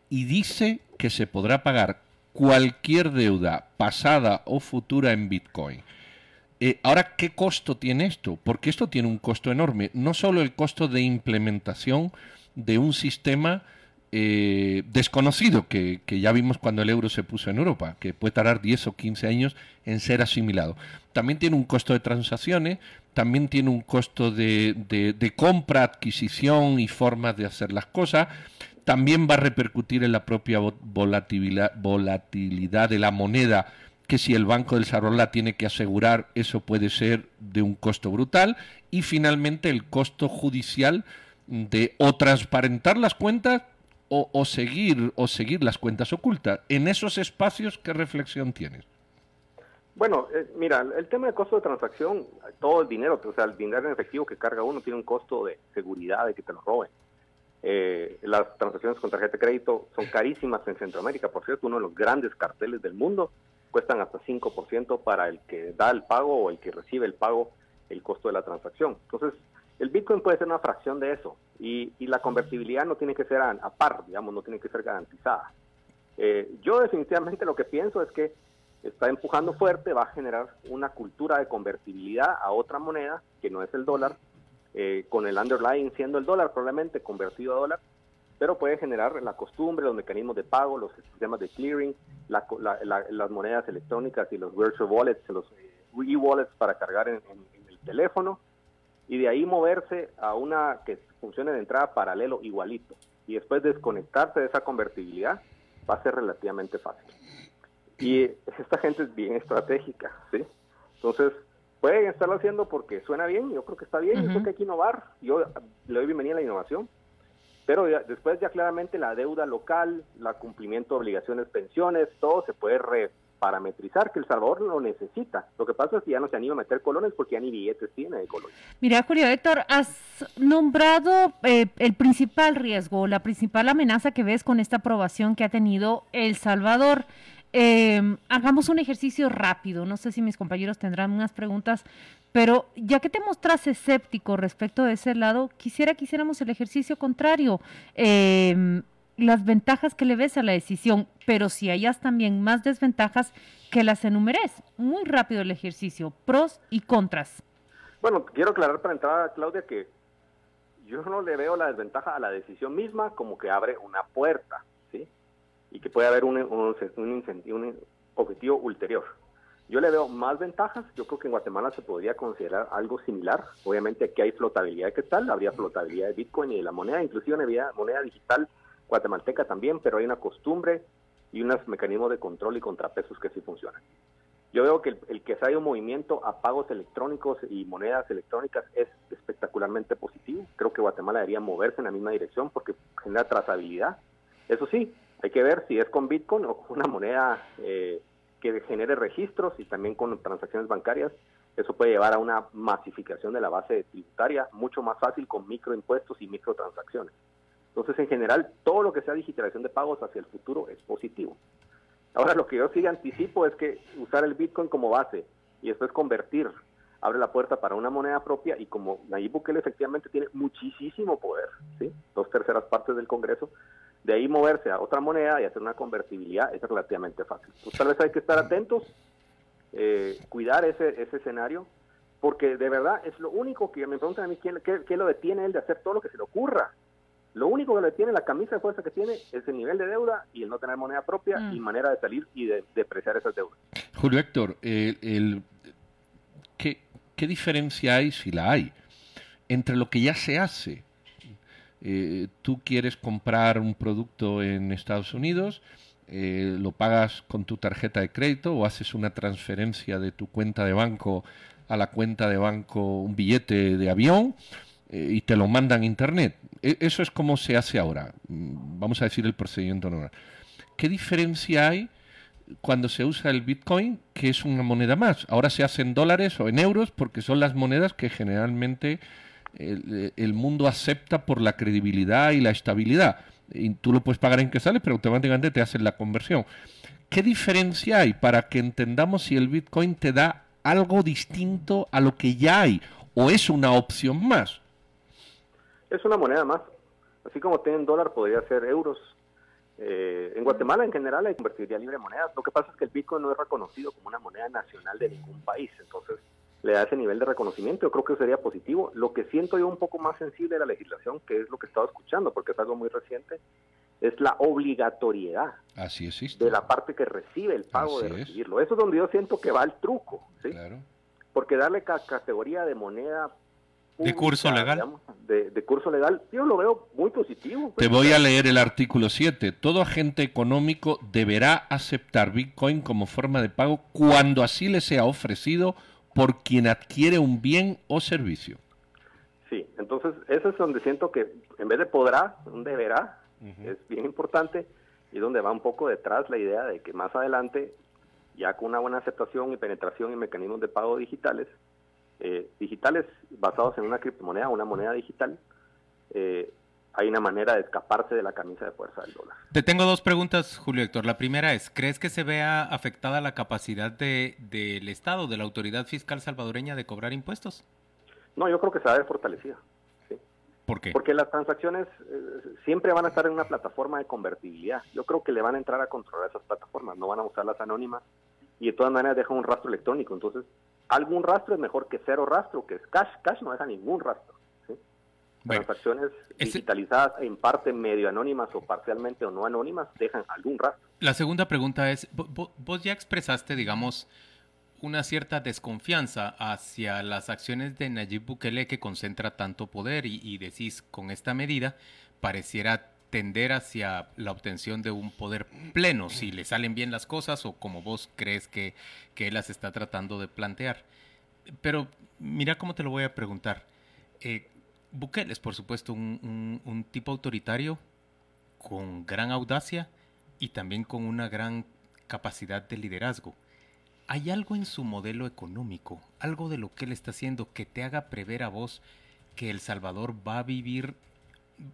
y dice que se podrá pagar cualquier deuda pasada o futura en Bitcoin. Eh, ahora, ¿qué costo tiene esto? Porque esto tiene un costo enorme. No solo el costo de implementación de un sistema eh, desconocido que, ya vimos cuando el euro se puso en Europa, que puede tardar 10 o 15 años en ser asimilado. También tiene un costo de transacciones, también tiene un costo de, compra, adquisición y formas de hacer las cosas. También va a repercutir en la propia volatilidad, de la moneda que si el Banco del Salvador la tiene que asegurar, eso puede ser de un costo brutal, y finalmente el costo judicial de o transparentar las cuentas o, seguir o seguir las cuentas ocultas. En esos espacios, ¿qué reflexión tienes? Bueno, eh, mira, el tema del costo de transacción, todo el dinero, o sea, el dinero en efectivo que carga uno tiene un costo de seguridad de que te lo roben. Eh, las transacciones con tarjeta de crédito son carísimas en Centroamérica. Por cierto, uno de los grandes carteles del mundo cuestan hasta 5% para el que da el pago o el que recibe el pago, el costo de la transacción. Entonces, el Bitcoin puede ser una fracción de eso y, la convertibilidad no tiene que ser a, par, digamos, no tiene que ser garantizada. Eh, yo definitivamente lo que pienso es que está empujando fuerte, va a generar una cultura de convertibilidad a otra moneda que no es el dólar, eh, con el underlying siendo el dólar probablemente convertido a dólar, pero puede generar la costumbre, los mecanismos de pago, los sistemas de clearing, las monedas electrónicas y los virtual wallets, los eh, e-wallets para cargar en, el teléfono, y de ahí moverse a una que funcione de entrada paralelo igualito, y después desconectarse de esa convertibilidad va a ser relativamente fácil. Y esta gente es bien estratégica, ¿sí? Entonces, pueden estarlo haciendo porque suena bien, yo creo que está bien, yo creo que hay que innovar, yo le doy bienvenida a la innovación, pero después ya claramente la deuda local, la cumplimiento de obligaciones, pensiones, todo se puede reparametrizar, que El Salvador lo necesita. Lo que pasa es que ya no se anima a meter colones porque ya ni billetes tiene de colones. Mira, Julio Héctor, has nombrado eh, el principal riesgo, la principal amenaza que ves con esta aprobación que ha tenido El Salvador. Eh, hagamos un ejercicio rápido. No sé si mis compañeros tendrán unas preguntas, pero ya que te mostras escéptico respecto de ese lado, quisiera que hiciéramos el ejercicio contrario. Em, las ventajas que le ves a la decisión, pero si hayas también más desventajas, que las enumeres. Muy rápido el ejercicio, pros y contras. Bueno, quiero aclarar para entrar, Claudia, que yo no le veo la desventaja a la decisión misma como que abre una puerta y que puede haber un, incentivo, un objetivo ulterior. Yo le veo más ventajas. Yo creo que en Guatemala se podría considerar algo similar. Obviamente aquí hay flotabilidad que tal, habría flotabilidad de Bitcoin y de la moneda, inclusive había moneda digital guatemalteca también, pero hay una costumbre y unos mecanismos de control y contrapesos que sí funcionan. Yo veo que el, que se haya un movimiento a pagos electrónicos y monedas electrónicas es espectacularmente positivo. Creo que Guatemala debería moverse en la misma dirección porque genera trazabilidad. Eso sí, hay que ver si es con Bitcoin o con una moneda eh, que genere registros y también con transacciones bancarias. Eso puede llevar a una masificación de la base tributaria mucho más fácil con microimpuestos y microtransacciones. Entonces, en general, todo lo que sea digitalización de pagos hacia el futuro es positivo. Ahora, lo que yo sí anticipo es que usar el Bitcoin como base y después convertir abre la puerta para una moneda propia y como Nayib Bukele efectivamente tiene muchísimo poder, ¿sí? dos terceras partes del Congreso, de ahí moverse a otra moneda y hacer una convertibilidad es relativamente fácil. Pues tal vez hay que estar atentos, eh, cuidar ese, ese escenario, porque de verdad es lo único que me preguntan a mí ¿quién, qué, lo detiene él de hacer todo lo que se le ocurra. Lo único que le detiene, la camisa de fuerza que tiene, es el nivel de deuda y el no tener moneda propia y mm. manera de salir y de depreciar esas deudas. Julio Héctor, el, ¿qué, ¿qué diferencia hay, si la hay, entre lo que ya se hace eh, tú quieres comprar un producto en Estados Unidos, eh, lo pagas con tu tarjeta de crédito o haces una transferencia de tu cuenta de banco a la cuenta de banco, un billete de avión eh, y te lo mandan a internet. E, eso es como se hace ahora. Mm, vamos a decir el procedimiento normal. ¿Qué diferencia hay cuando se usa el Bitcoin, que es una moneda más? Ahora se hace en dólares o en euros porque son las monedas que generalmente el, mundo acepta por la credibilidad y la estabilidad. Y tú lo puedes pagar en que sale, pero automáticamente te hacen la conversión. ¿Qué diferencia hay para que entendamos si el Bitcoin te da algo distinto a lo que ya hay o es una opción más? Es una moneda más. Así como tienen dólar, podría ser euros. Eh, en Guatemala en general hay convertiría libre moneda. Lo que pasa es que el Bitcoin no es reconocido como una moneda nacional de ningún país. Entonces, le da ese nivel de reconocimiento, yo creo que sería positivo. Lo que siento yo un poco más sensible de la legislación, que es lo que he estado escuchando, porque es algo muy reciente, es la obligatoriedad Así de la parte que recibe el pago de recibirlo. Eso es donde yo siento que va el truco, ¿sí? Porque darle categoría de moneda de curso legal. de, curso legal, yo lo veo muy positivo. Pues. Te voy a leer el artículo 7. Todo agente económico deberá aceptar Bitcoin como forma de pago cuando así le sea ofrecido por quien adquiere un bien o servicio. Sí, entonces eso es donde siento que en vez de podrá, deberá, es bien importante y donde va un poco detrás la idea de que más adelante, ya con una buena aceptación y penetración en mecanismos de pago digitales, eh, digitales basados en una criptomoneda, una moneda digital, eh, hay una manera de escaparse de la camisa de fuerza del dólar. Te tengo dos preguntas, Julio Héctor. La primera es, ¿crees que se vea afectada la capacidad del de, Estado, de la autoridad fiscal salvadoreña de cobrar impuestos? No, yo creo que se va a ver fortalecida. ¿Por qué? Porque las transacciones eh, siempre van a estar en una plataforma de convertibilidad. Yo creo que le van a entrar a controlar esas plataformas, no van a usar las anónimas y de todas maneras dejan un rastro electrónico. Entonces, algún rastro es mejor que cero rastro, que es cash. Cash no deja ningún rastro. Transacciones digitalizadas en parte medio anónimas o parcialmente o no anónimas dejan algún rastro. La segunda pregunta es, vos ya expresaste, digamos, una cierta desconfianza hacia las acciones de Nayib Bukele que concentra tanto poder y, decís con esta medida pareciera tender hacia la obtención de un poder pleno, si le salen bien las cosas o como vos crees que, que él las está tratando de plantear. Pero mira cómo te lo voy a preguntar. Eh, es, por supuesto, un, un tipo autoritario con gran audacia y también con una gran capacidad de liderazgo. ¿Hay algo en su modelo económico, algo de lo que él está haciendo que te haga prever a vos que El Salvador va a vivir,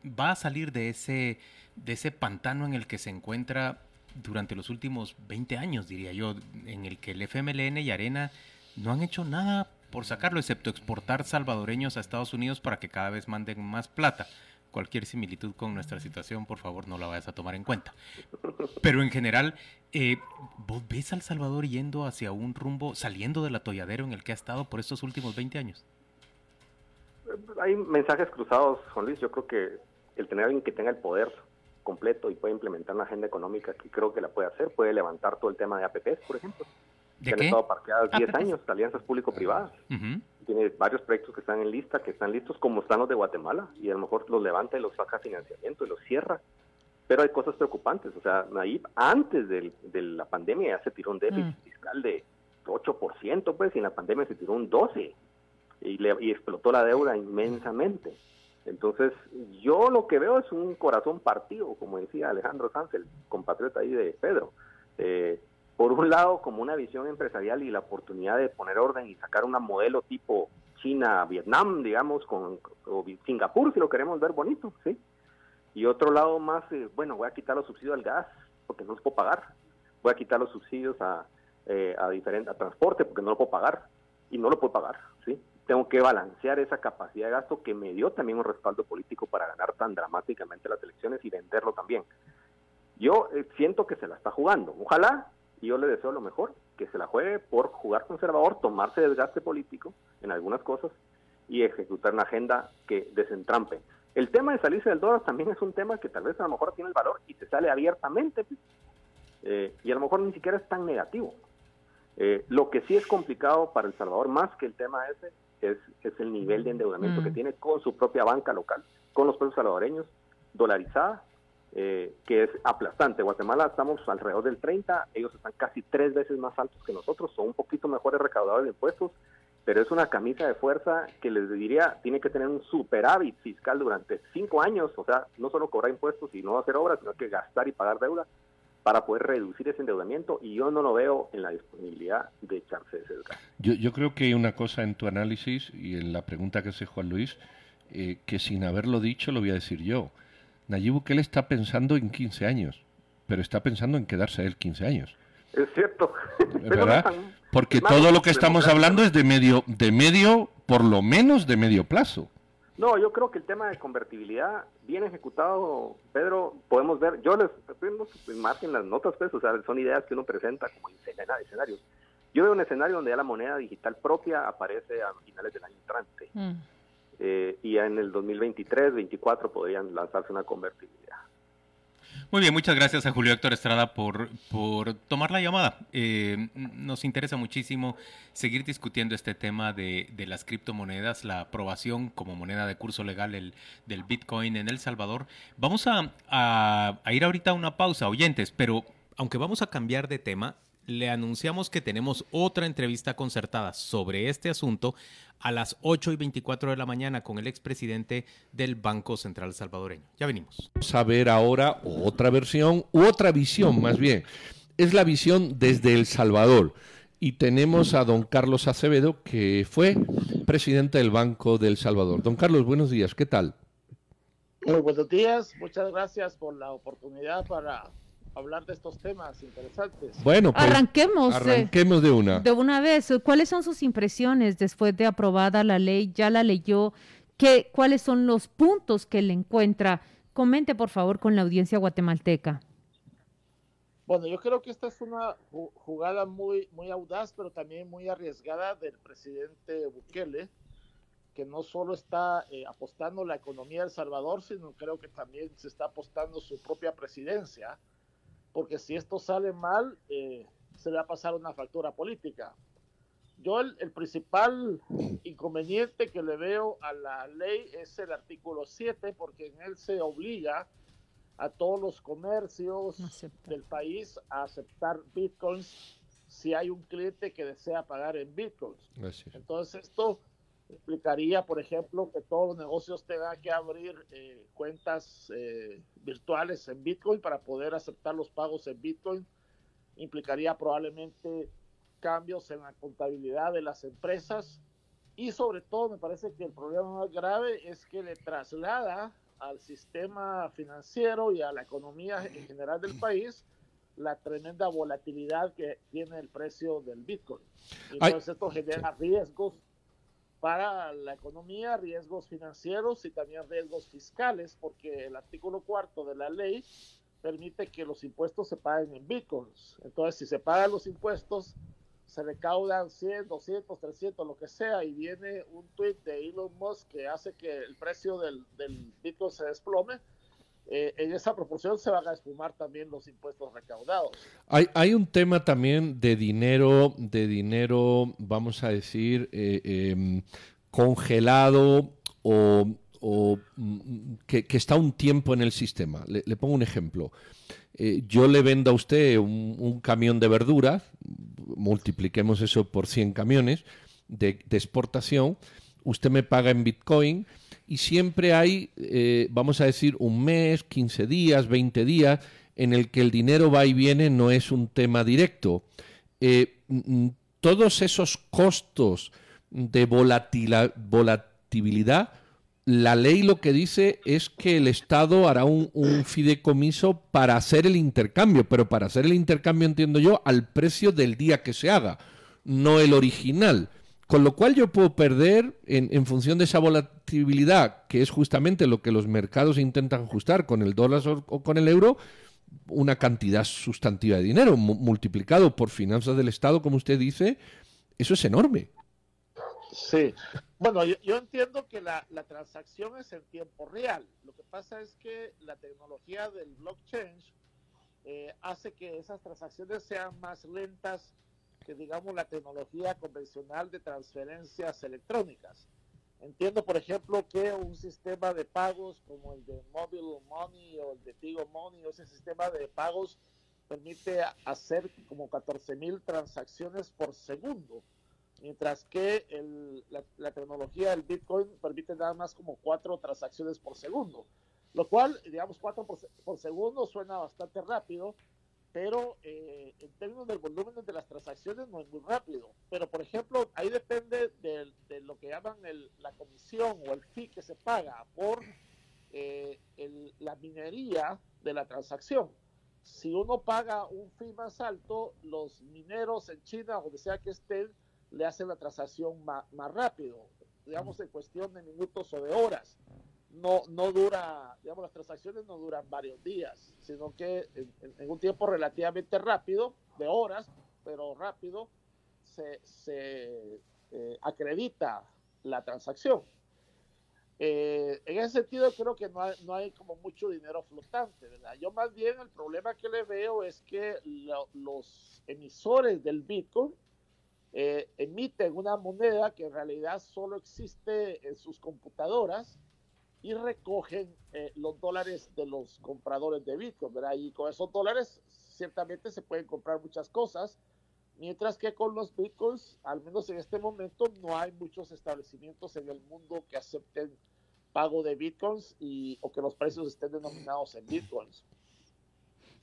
va a salir de ese, de ese pantano en el que se encuentra durante los últimos 20 años, diría yo, en el que el FMLN y Arena no han hecho nada por sacarlo, excepto exportar salvadoreños a Estados Unidos para que cada vez manden más plata cualquier similitud con nuestra situación, por favor, no la vayas a tomar en cuenta. Pero en general, eh, ¿vos ves al Salvador yendo hacia un rumbo, saliendo del atolladero en el que ha estado por estos últimos 20 años? Hay mensajes cruzados, Juan Luis. Yo creo que el tener alguien que tenga el poder completo y pueda implementar una agenda económica que creo que la puede hacer, puede levantar todo el tema de APPs, por ejemplo. ¿De que han estado parqueadas 10 años, alianzas público-privadas tiene varios proyectos que están en lista, que están listos, como están los de Guatemala, y a lo mejor los levanta y los saca financiamiento y los cierra. Pero hay cosas preocupantes. O sea, Naib, antes de la pandemia ya se tiró un déficit mm. fiscal de 8%, pues, y en la pandemia se tiró un 12%, y, le, y explotó la deuda inmensamente. Entonces, yo lo que veo es un corazón partido, como decía Alejandro Sanz, el compatriota ahí de Pedro. Eh, por un lado como una visión empresarial y la oportunidad de poner orden y sacar una modelo tipo China, Vietnam, digamos, con, o Singapur, si lo queremos ver bonito, ¿sí? Y otro lado más, eh, bueno, voy a quitar los subsidios al gas porque no los puedo pagar. Voy a quitar los subsidios a, eh, a, diferente, a transporte porque no lo puedo pagar. Y no lo puedo pagar. Tengo que balancear esa capacidad de gasto que me dio también un respaldo político para ganar tan dramáticamente las elecciones y venderlo también. Yo eh, siento que se la está jugando. Ojalá y yo le deseo lo mejor, que se la juegue por jugar conservador, tomarse desgaste político en algunas cosas y ejecutar una agenda que desentrampe. El tema de salirse del dólar también es un tema que tal vez a lo mejor tiene el valor y se sale abiertamente pues, eh, y a lo mejor ni siquiera es tan negativo. Eh, lo que sí es complicado para El Salvador, más que el tema ese, es, es el nivel de endeudamiento que mm. tiene con su propia banca local, con los propios salvadoreños, dolarizada, eh, que es aplastante. Guatemala estamos alrededor del 30, ellos están casi tres veces más altos que nosotros, son un poquito mejores recaudadores de impuestos, pero es una camisa de fuerza que les diría tiene que tener un superávit fiscal durante cinco años, o sea, no solo cobrar impuestos y no hacer obras, sino que gastar y pagar deuda para poder reducir ese endeudamiento y yo no lo veo en la disponibilidad de echarse ese gasto. Yo, yo creo que hay una cosa en tu análisis y en la pregunta que hace Juan Luis, eh, que sin haberlo dicho lo voy a decir yo. Nayib Bukele está pensando en 15 años, pero está pensando en quedarse él 15 años. Es cierto. ¿Verdad? Porque todo lo que estamos hablando es de medio, de medio, por lo menos de medio plazo. No, yo creo que el tema de convertibilidad bien ejecutado, Pedro, podemos ver, yo les vemos más en las notas, pues, o sea, son ideas que uno presenta como escenarios. Yo veo un escenario donde ya la moneda digital propia aparece a finales del año entrante. Mm. Eh, y en el 2023, 2024 podrían lanzarse una convertibilidad. Muy bien, muchas gracias a Julio Héctor Estrada por, por tomar la llamada. Eh, nos interesa muchísimo seguir discutiendo este tema de, las criptomonedas, la aprobación como moneda de curso legal el, del Bitcoin en El Salvador. Vamos a, a ir ahorita a una pausa, oyentes, pero aunque vamos a cambiar de tema, le anunciamos que tenemos otra entrevista concertada sobre este asunto a las 8 y 24 de la mañana con el expresidente del Banco Central Salvadoreño. Ya venimos. Vamos a ver ahora otra versión, u otra visión más bien. Es la visión desde El Salvador. Y tenemos a don Carlos Acevedo, que fue presidente del Banco del Salvador. Don Carlos, buenos días, ¿qué tal? Muy buenos días, muchas gracias por la oportunidad para hablar de estos temas interesantes. Bueno, pues, arranquemos. Arranquemos de, una. De una vez. ¿Cuáles son sus impresiones después de aprobada la ley? ¿Ya la leyó? ¿Qué, ¿Cuáles son los puntos que le encuentra? Comente, por favor, con la audiencia guatemalteca. Bueno, yo creo que esta es una jugada muy, muy audaz, pero también muy arriesgada del presidente Bukele, que no solo está eh, apostando la economía de El Salvador, sino creo que también se está apostando su propia presidencia porque si esto sale mal, eh, se le va a pasar una factura política. Yo el, principal inconveniente que le veo a la ley es el artículo 7, porque en él se obliga a todos los comercios del país a aceptar bitcoins si hay un cliente que desea pagar en bitcoins. Entonces esto implicaría, por ejemplo, que todos los negocios tengan que abrir eh, cuentas eh, virtuales en Bitcoin para poder aceptar los pagos en Bitcoin. Implicaría probablemente cambios en la contabilidad de las empresas y sobre todo me parece que el problema más grave es que le traslada al sistema financiero y a la economía en general del país la tremenda volatilidad que tiene el precio del Bitcoin. Entonces esto genera riesgos para la economía, riesgos financieros y también riesgos fiscales, porque el artículo cuarto de la ley permite que los impuestos se paguen en bitcoins. Entonces, si se pagan los impuestos, se recaudan 100, 200, 300, lo que sea, y viene un tweet de Elon Musk que hace que el precio del, del bitcoin se desplome, eh, en esa proporción se van a espumar también los impuestos recaudados. Hay, hay un tema también de dinero, de dinero, vamos a decir, eh, em, congelado o, mm, que, está un tiempo en el sistema. Le, pongo un ejemplo. Eh, yo le vendo a usted un, camión de verduras, multipliquemos eso por 100 camiones de, de exportación, usted me paga en Bitcoin y siempre hay, eh, vamos a decir, un mes, 15 días, 20 días, en el que el dinero va y viene, no es un tema directo. Eh, todos esos costos de volatilidad, la ley lo que dice es que el Estado hará un, un, fideicomiso para hacer el intercambio, pero para hacer el intercambio, entiendo yo, al precio del día que se haga, no el original. Con lo cual yo puedo perder en, función de esa volatilidad, que es justamente lo que los mercados intentan ajustar con el dólar o, con el euro, una cantidad sustantiva de dinero multiplicado por finanzas del Estado, como usted dice, eso es enorme. Sí, bueno, yo, entiendo que la, transacción es en tiempo real. Lo que pasa es que la tecnología del blockchain eh, hace que esas transacciones sean más lentas que digamos la tecnología convencional de transferencias electrónicas. Entiendo, por ejemplo, que un sistema de pagos como el de Mobile Money o el de Tigo Money, o ese sistema de pagos permite hacer como 14 mil transacciones por segundo, mientras que la, la, tecnología del Bitcoin permite nada más como cuatro transacciones por segundo, lo cual, digamos, cuatro por, por segundo suena bastante rápido, pero eh, en términos del volumen de las transacciones no es muy rápido. Pero, por ejemplo, ahí depende de, lo que llaman la comisión o el fee que se paga por eh, la minería de la transacción. Si uno paga un fee más alto, los mineros en China o donde sea que estén, le hacen la transacción más, más rápido, digamos en cuestión de minutos o de horas no, no dura, digamos, las transacciones no duran varios días, sino que en, un tiempo relativamente rápido, de horas, pero rápido, se, se eh, acredita la transacción. Eh, en ese sentido creo que no hay, no hay, como mucho dinero flotante, ¿verdad? Yo más bien el problema que le veo es que los emisores del Bitcoin eh, emiten una moneda que en realidad solo existe en sus computadoras y recogen eh, los dólares de los compradores de Bitcoin, ¿verdad? Y con esos dólares ciertamente se pueden comprar muchas cosas, mientras que con los Bitcoins, al menos en este momento, no hay muchos establecimientos en el mundo que acepten pago de Bitcoins y, o que los precios estén denominados en Bitcoins.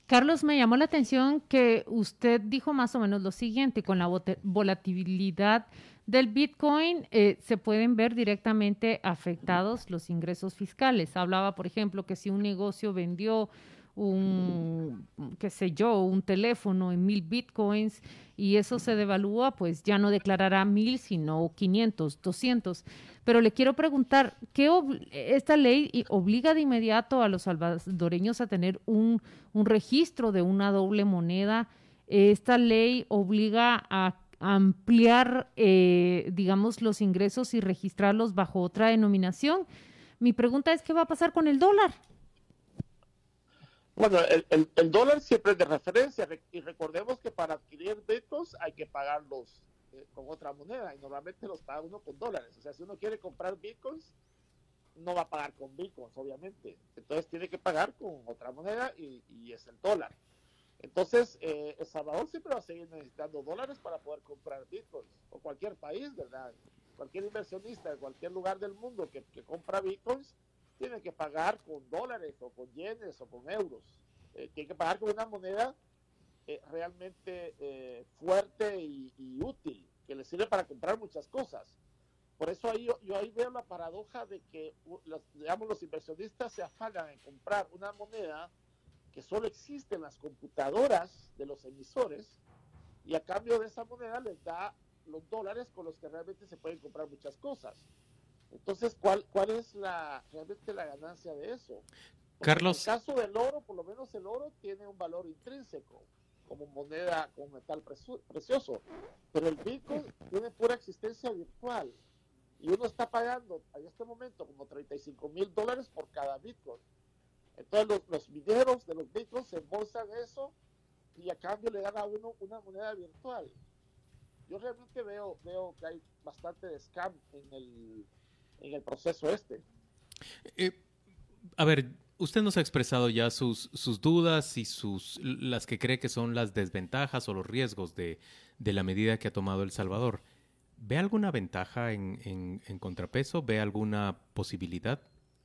Carlos, me llamó la atención que usted dijo más o menos lo siguiente, con la volatilidad del Bitcoin eh, se pueden ver directamente afectados los ingresos fiscales. Hablaba, por ejemplo, que si un negocio vendió un, qué sé yo, un teléfono en mil bitcoins y eso se devalúa, pues ya no declarará mil, sino 500, 200. Pero le quiero preguntar, ¿qué esta ley obliga de inmediato a los salvadoreños a tener un, un registro de una doble moneda? ¿Esta ley obliga a ampliar, eh, digamos, los ingresos y registrarlos bajo otra denominación. Mi pregunta es, ¿qué va a pasar con el dólar? Bueno, el, dólar siempre es de referencia y recordemos que para adquirir bitcoins hay que pagarlos eh, con otra moneda y normalmente los paga uno con dólares. O sea, si uno quiere comprar bitcoins, no va a pagar con bitcoins, obviamente. Entonces tiene que pagar con otra moneda y, y es el dólar. Entonces, eh, El Salvador siempre va a seguir necesitando dólares para poder comprar bitcoins, o cualquier país, ¿verdad? Cualquier inversionista de cualquier lugar del mundo que, compra bitcoins tiene que pagar con dólares, o con yenes, o con euros. Eh, tiene que pagar con una moneda eh, realmente eh, fuerte y, útil, que le sirve para comprar muchas cosas. Por eso ahí, yo, ahí veo la paradoja de que, digamos, los inversionistas se afanan en comprar una moneda que solo existen las computadoras de los emisores y a cambio de esa moneda les da los dólares con los que realmente se pueden comprar muchas cosas. Entonces, ¿cuál, cuál es la realmente la ganancia de eso? Carlos. En el caso del oro, por lo menos el oro tiene un valor intrínseco como moneda, como metal precioso, pero el Bitcoin tiene pura existencia virtual y uno está pagando en este momento como 35 mil dólares por cada Bitcoin. Entonces los, mineros de los bitcoins se embolsan eso y a cambio le dan a uno una moneda virtual. Yo realmente veo, veo que hay bastante de scam en el, en el proceso este. Eh, a ver, usted nos ha expresado ya sus, sus dudas y sus las que cree que son las desventajas o los riesgos de, de la medida que ha tomado El Salvador. ¿Ve alguna ventaja en, en, en contrapeso? ¿Ve alguna posibilidad?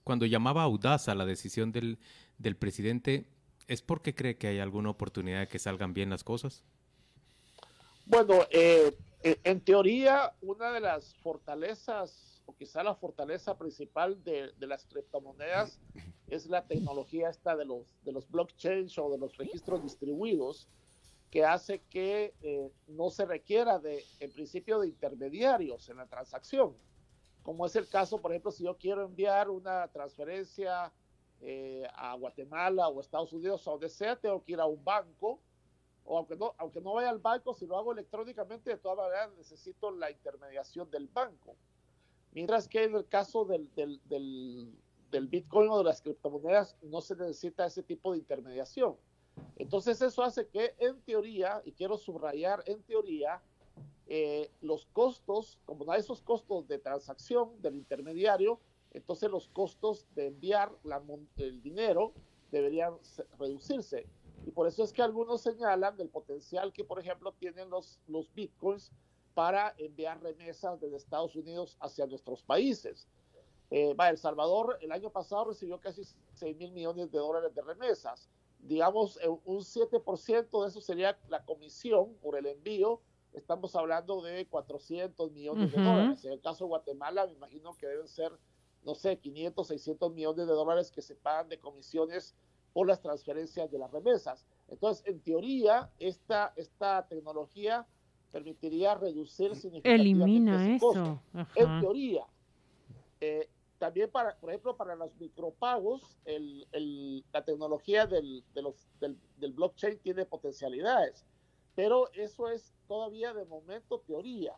Cuando llamaba audaz a la decisión del, del presidente, ¿es porque cree que hay alguna oportunidad de que salgan bien las cosas? Bueno, eh, eh, en teoría, una de las fortalezas, o quizá la fortaleza principal de, de, las criptomonedas, es la tecnología esta de los, de los blockchains o de los registros distribuidos, que hace que eh, no se requiera de, en principio, de intermediarios en la transacción como es el caso, por ejemplo, si yo quiero enviar una transferencia eh, a Guatemala o Estados Unidos o donde sea, tengo que ir a un banco, o aunque no, aunque no vaya al banco, si lo hago electrónicamente, de todas maneras necesito la intermediación del banco. Mientras que en el caso del, del, del, del Bitcoin o de las criptomonedas no se necesita ese tipo de intermediación. Entonces eso hace que en teoría, y quiero subrayar en teoría, eh, los costos, como hay esos costos de transacción del intermediario, entonces los costos de enviar el dinero deberían reducirse. Y por eso es que algunos señalan del potencial que, por ejemplo, tienen los, los bitcoins para enviar remesas desde Estados Unidos hacia nuestros países. Eh, El Salvador el año pasado recibió casi 6 mil millones de dólares de remesas. Digamos, eh, un 7% de eso sería la comisión por el envío estamos hablando de 400 millones de dólares. En el caso de Guatemala, me imagino que deben ser, no sé, 500, 600 millones de dólares que se pagan de comisiones por las transferencias de las remesas. Entonces, en teoría, esta, esta tecnología permitiría reducir significativamente Elimina eso. En teoría. Eh, también, para, por ejemplo, para los micropagos, el, el, la tecnología del, de los, del, del blockchain tiene potencialidades pero eso es todavía de momento teoría.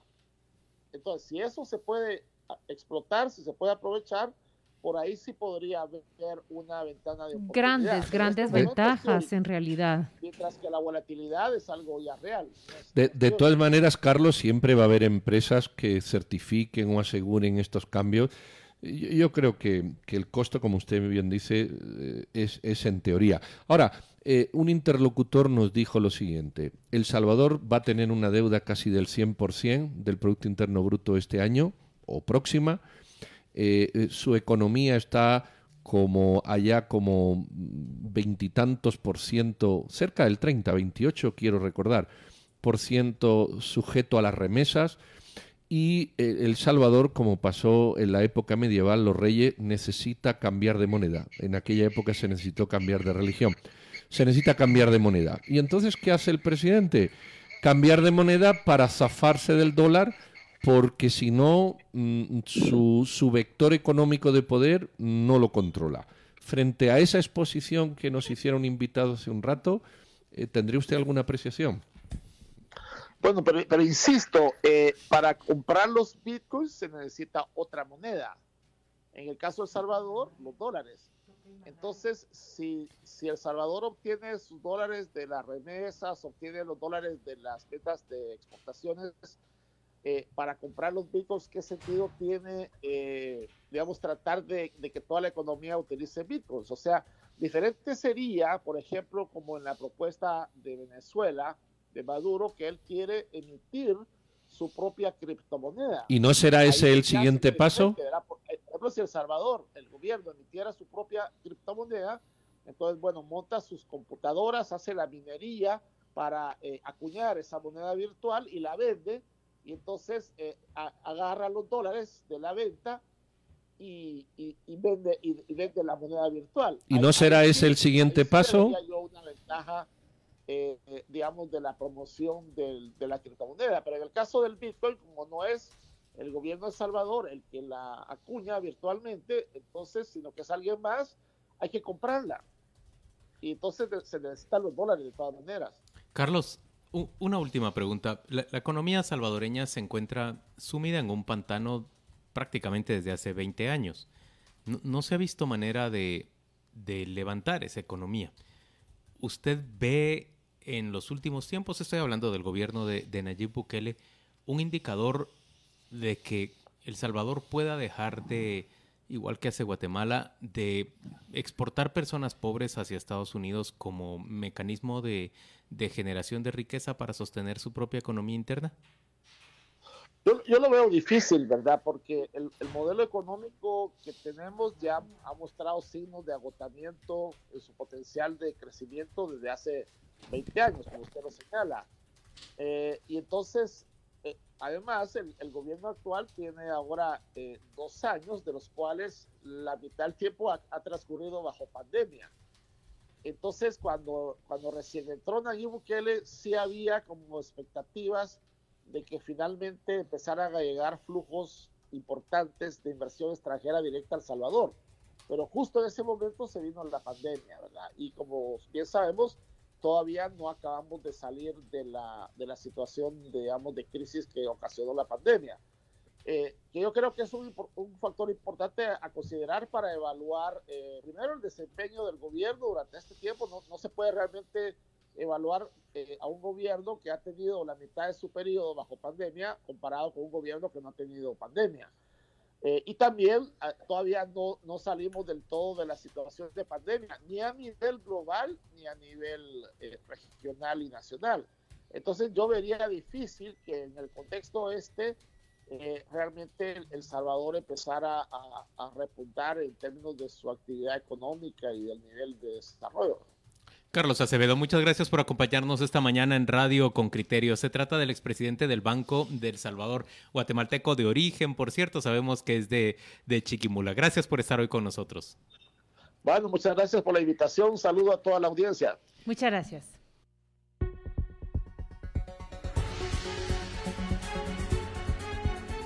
Entonces, si eso se puede explotar, si se puede aprovechar, por ahí sí podría haber una ventana de oportunidad. Grandes, grandes ventajas en realidad. Mientras que la volatilidad es algo ya real. De, de, todas maneras, Carlos, siempre va a haber empresas que certifiquen o aseguren estos cambios. Yo, creo que, que, el costo, como usted bien dice, eh, es, es en teoría. Ahora, eh, un interlocutor nos dijo lo siguiente, El Salvador va a tener una deuda casi del 100% del Producto Interno Bruto este año o próxima, eh, su economía está como allá como veintitantos por ciento, cerca del 30, 28 quiero recordar, por ciento sujeto a las remesas y El Salvador, como pasó en la época medieval, los reyes necesita cambiar de moneda. En aquella época se necesitó cambiar de religión. Se necesita cambiar de moneda. ¿Y entonces qué hace el presidente? Cambiar de moneda para zafarse del dólar porque si no, mm, su, su, vector económico de poder no lo controla. Frente a esa exposición que nos hicieron invitados hace un rato, eh, ¿tendría usted alguna apreciación? Bueno, pero, pero insisto, eh, para comprar los bitcoins se necesita otra moneda. En el caso de El Salvador, los dólares. Entonces, si, El Salvador obtiene sus dólares de las remesas, obtiene los dólares de las ventas de exportaciones, eh, para comprar los bitcoins, ¿qué sentido tiene, eh, digamos, tratar de, de, que toda la economía utilice bitcoins? O sea, diferente sería, por ejemplo, como en la propuesta de Venezuela, de Maduro, que él quiere emitir su propia criptomoneda. ¿Y no será ese Ahí el siguiente paso? Por ejemplo, si El Salvador, el gobierno, emitiera su propia criptomoneda, entonces, bueno, monta sus computadoras, hace la minería para eh, acuñar esa moneda virtual y la vende y entonces eh, a, agarra los dólares de la venta y, y, y vende y, y, vende la moneda virtual. ¿Y no será ese el siguiente paso? Yo una ventaja, eh, digamos, de la promoción del, de la criptomoneda, pero en el caso del Bitcoin, como no es el gobierno de Salvador el que la acuña virtualmente, entonces, sino que es alguien más, hay que comprarla. Y entonces se necesitan los dólares de todas maneras. Carlos, una última pregunta. La, la, economía salvadoreña se encuentra sumida en un pantano prácticamente desde hace 20 años. No, no se ha visto manera de, de, levantar esa economía. ¿Usted ve en los últimos tiempos, estoy hablando del gobierno de, Nayib Bukele, un indicador de que El Salvador pueda dejar de, igual que hace Guatemala, de exportar personas pobres hacia Estados Unidos como mecanismo de generación de riqueza para sostener su propia economía interna? Yo, yo lo veo difícil, ¿verdad? Porque el, el, modelo económico que tenemos ya ha mostrado signos de agotamiento en su potencial de crecimiento desde hace 20 años, como usted lo señala. Eh, y entonces, eh, además, el, el, gobierno actual tiene ahora eh, dos años, de los cuales la mitad del tiempo ha, ha transcurrido bajo pandemia. Entonces, cuando, cuando recién entró Nayib Bukele, sí había como expectativas de que finalmente empezaran a llegar flujos importantes de inversión extranjera directa al Salvador. Pero justo en ese momento se vino la pandemia, ¿verdad? Y como bien sabemos, todavía no acabamos de salir de la, de la situación, digamos, de crisis que ocasionó la pandemia. Eh, que yo creo que es un, un, factor importante a considerar para evaluar, eh, primero, el desempeño del gobierno durante este tiempo. No, no se puede realmente evaluar eh, a un gobierno que ha tenido la mitad de su periodo bajo pandemia comparado con un gobierno que no ha tenido pandemia. Eh, y también todavía no, no salimos del todo de la situación de pandemia, ni a nivel global ni a nivel eh, regional y nacional. Entonces yo vería difícil que en el contexto este eh, realmente El Salvador empezara a, a, repuntar en términos de su actividad económica y del nivel de desarrollo. Carlos Acevedo, muchas gracias por acompañarnos esta mañana en Radio con Criterio. Se trata del expresidente del Banco del Salvador, guatemalteco de origen, por cierto, sabemos que es de, de Chiquimula. Gracias por estar hoy con nosotros. Bueno, muchas gracias por la invitación. Un saludo a toda la audiencia. Muchas gracias.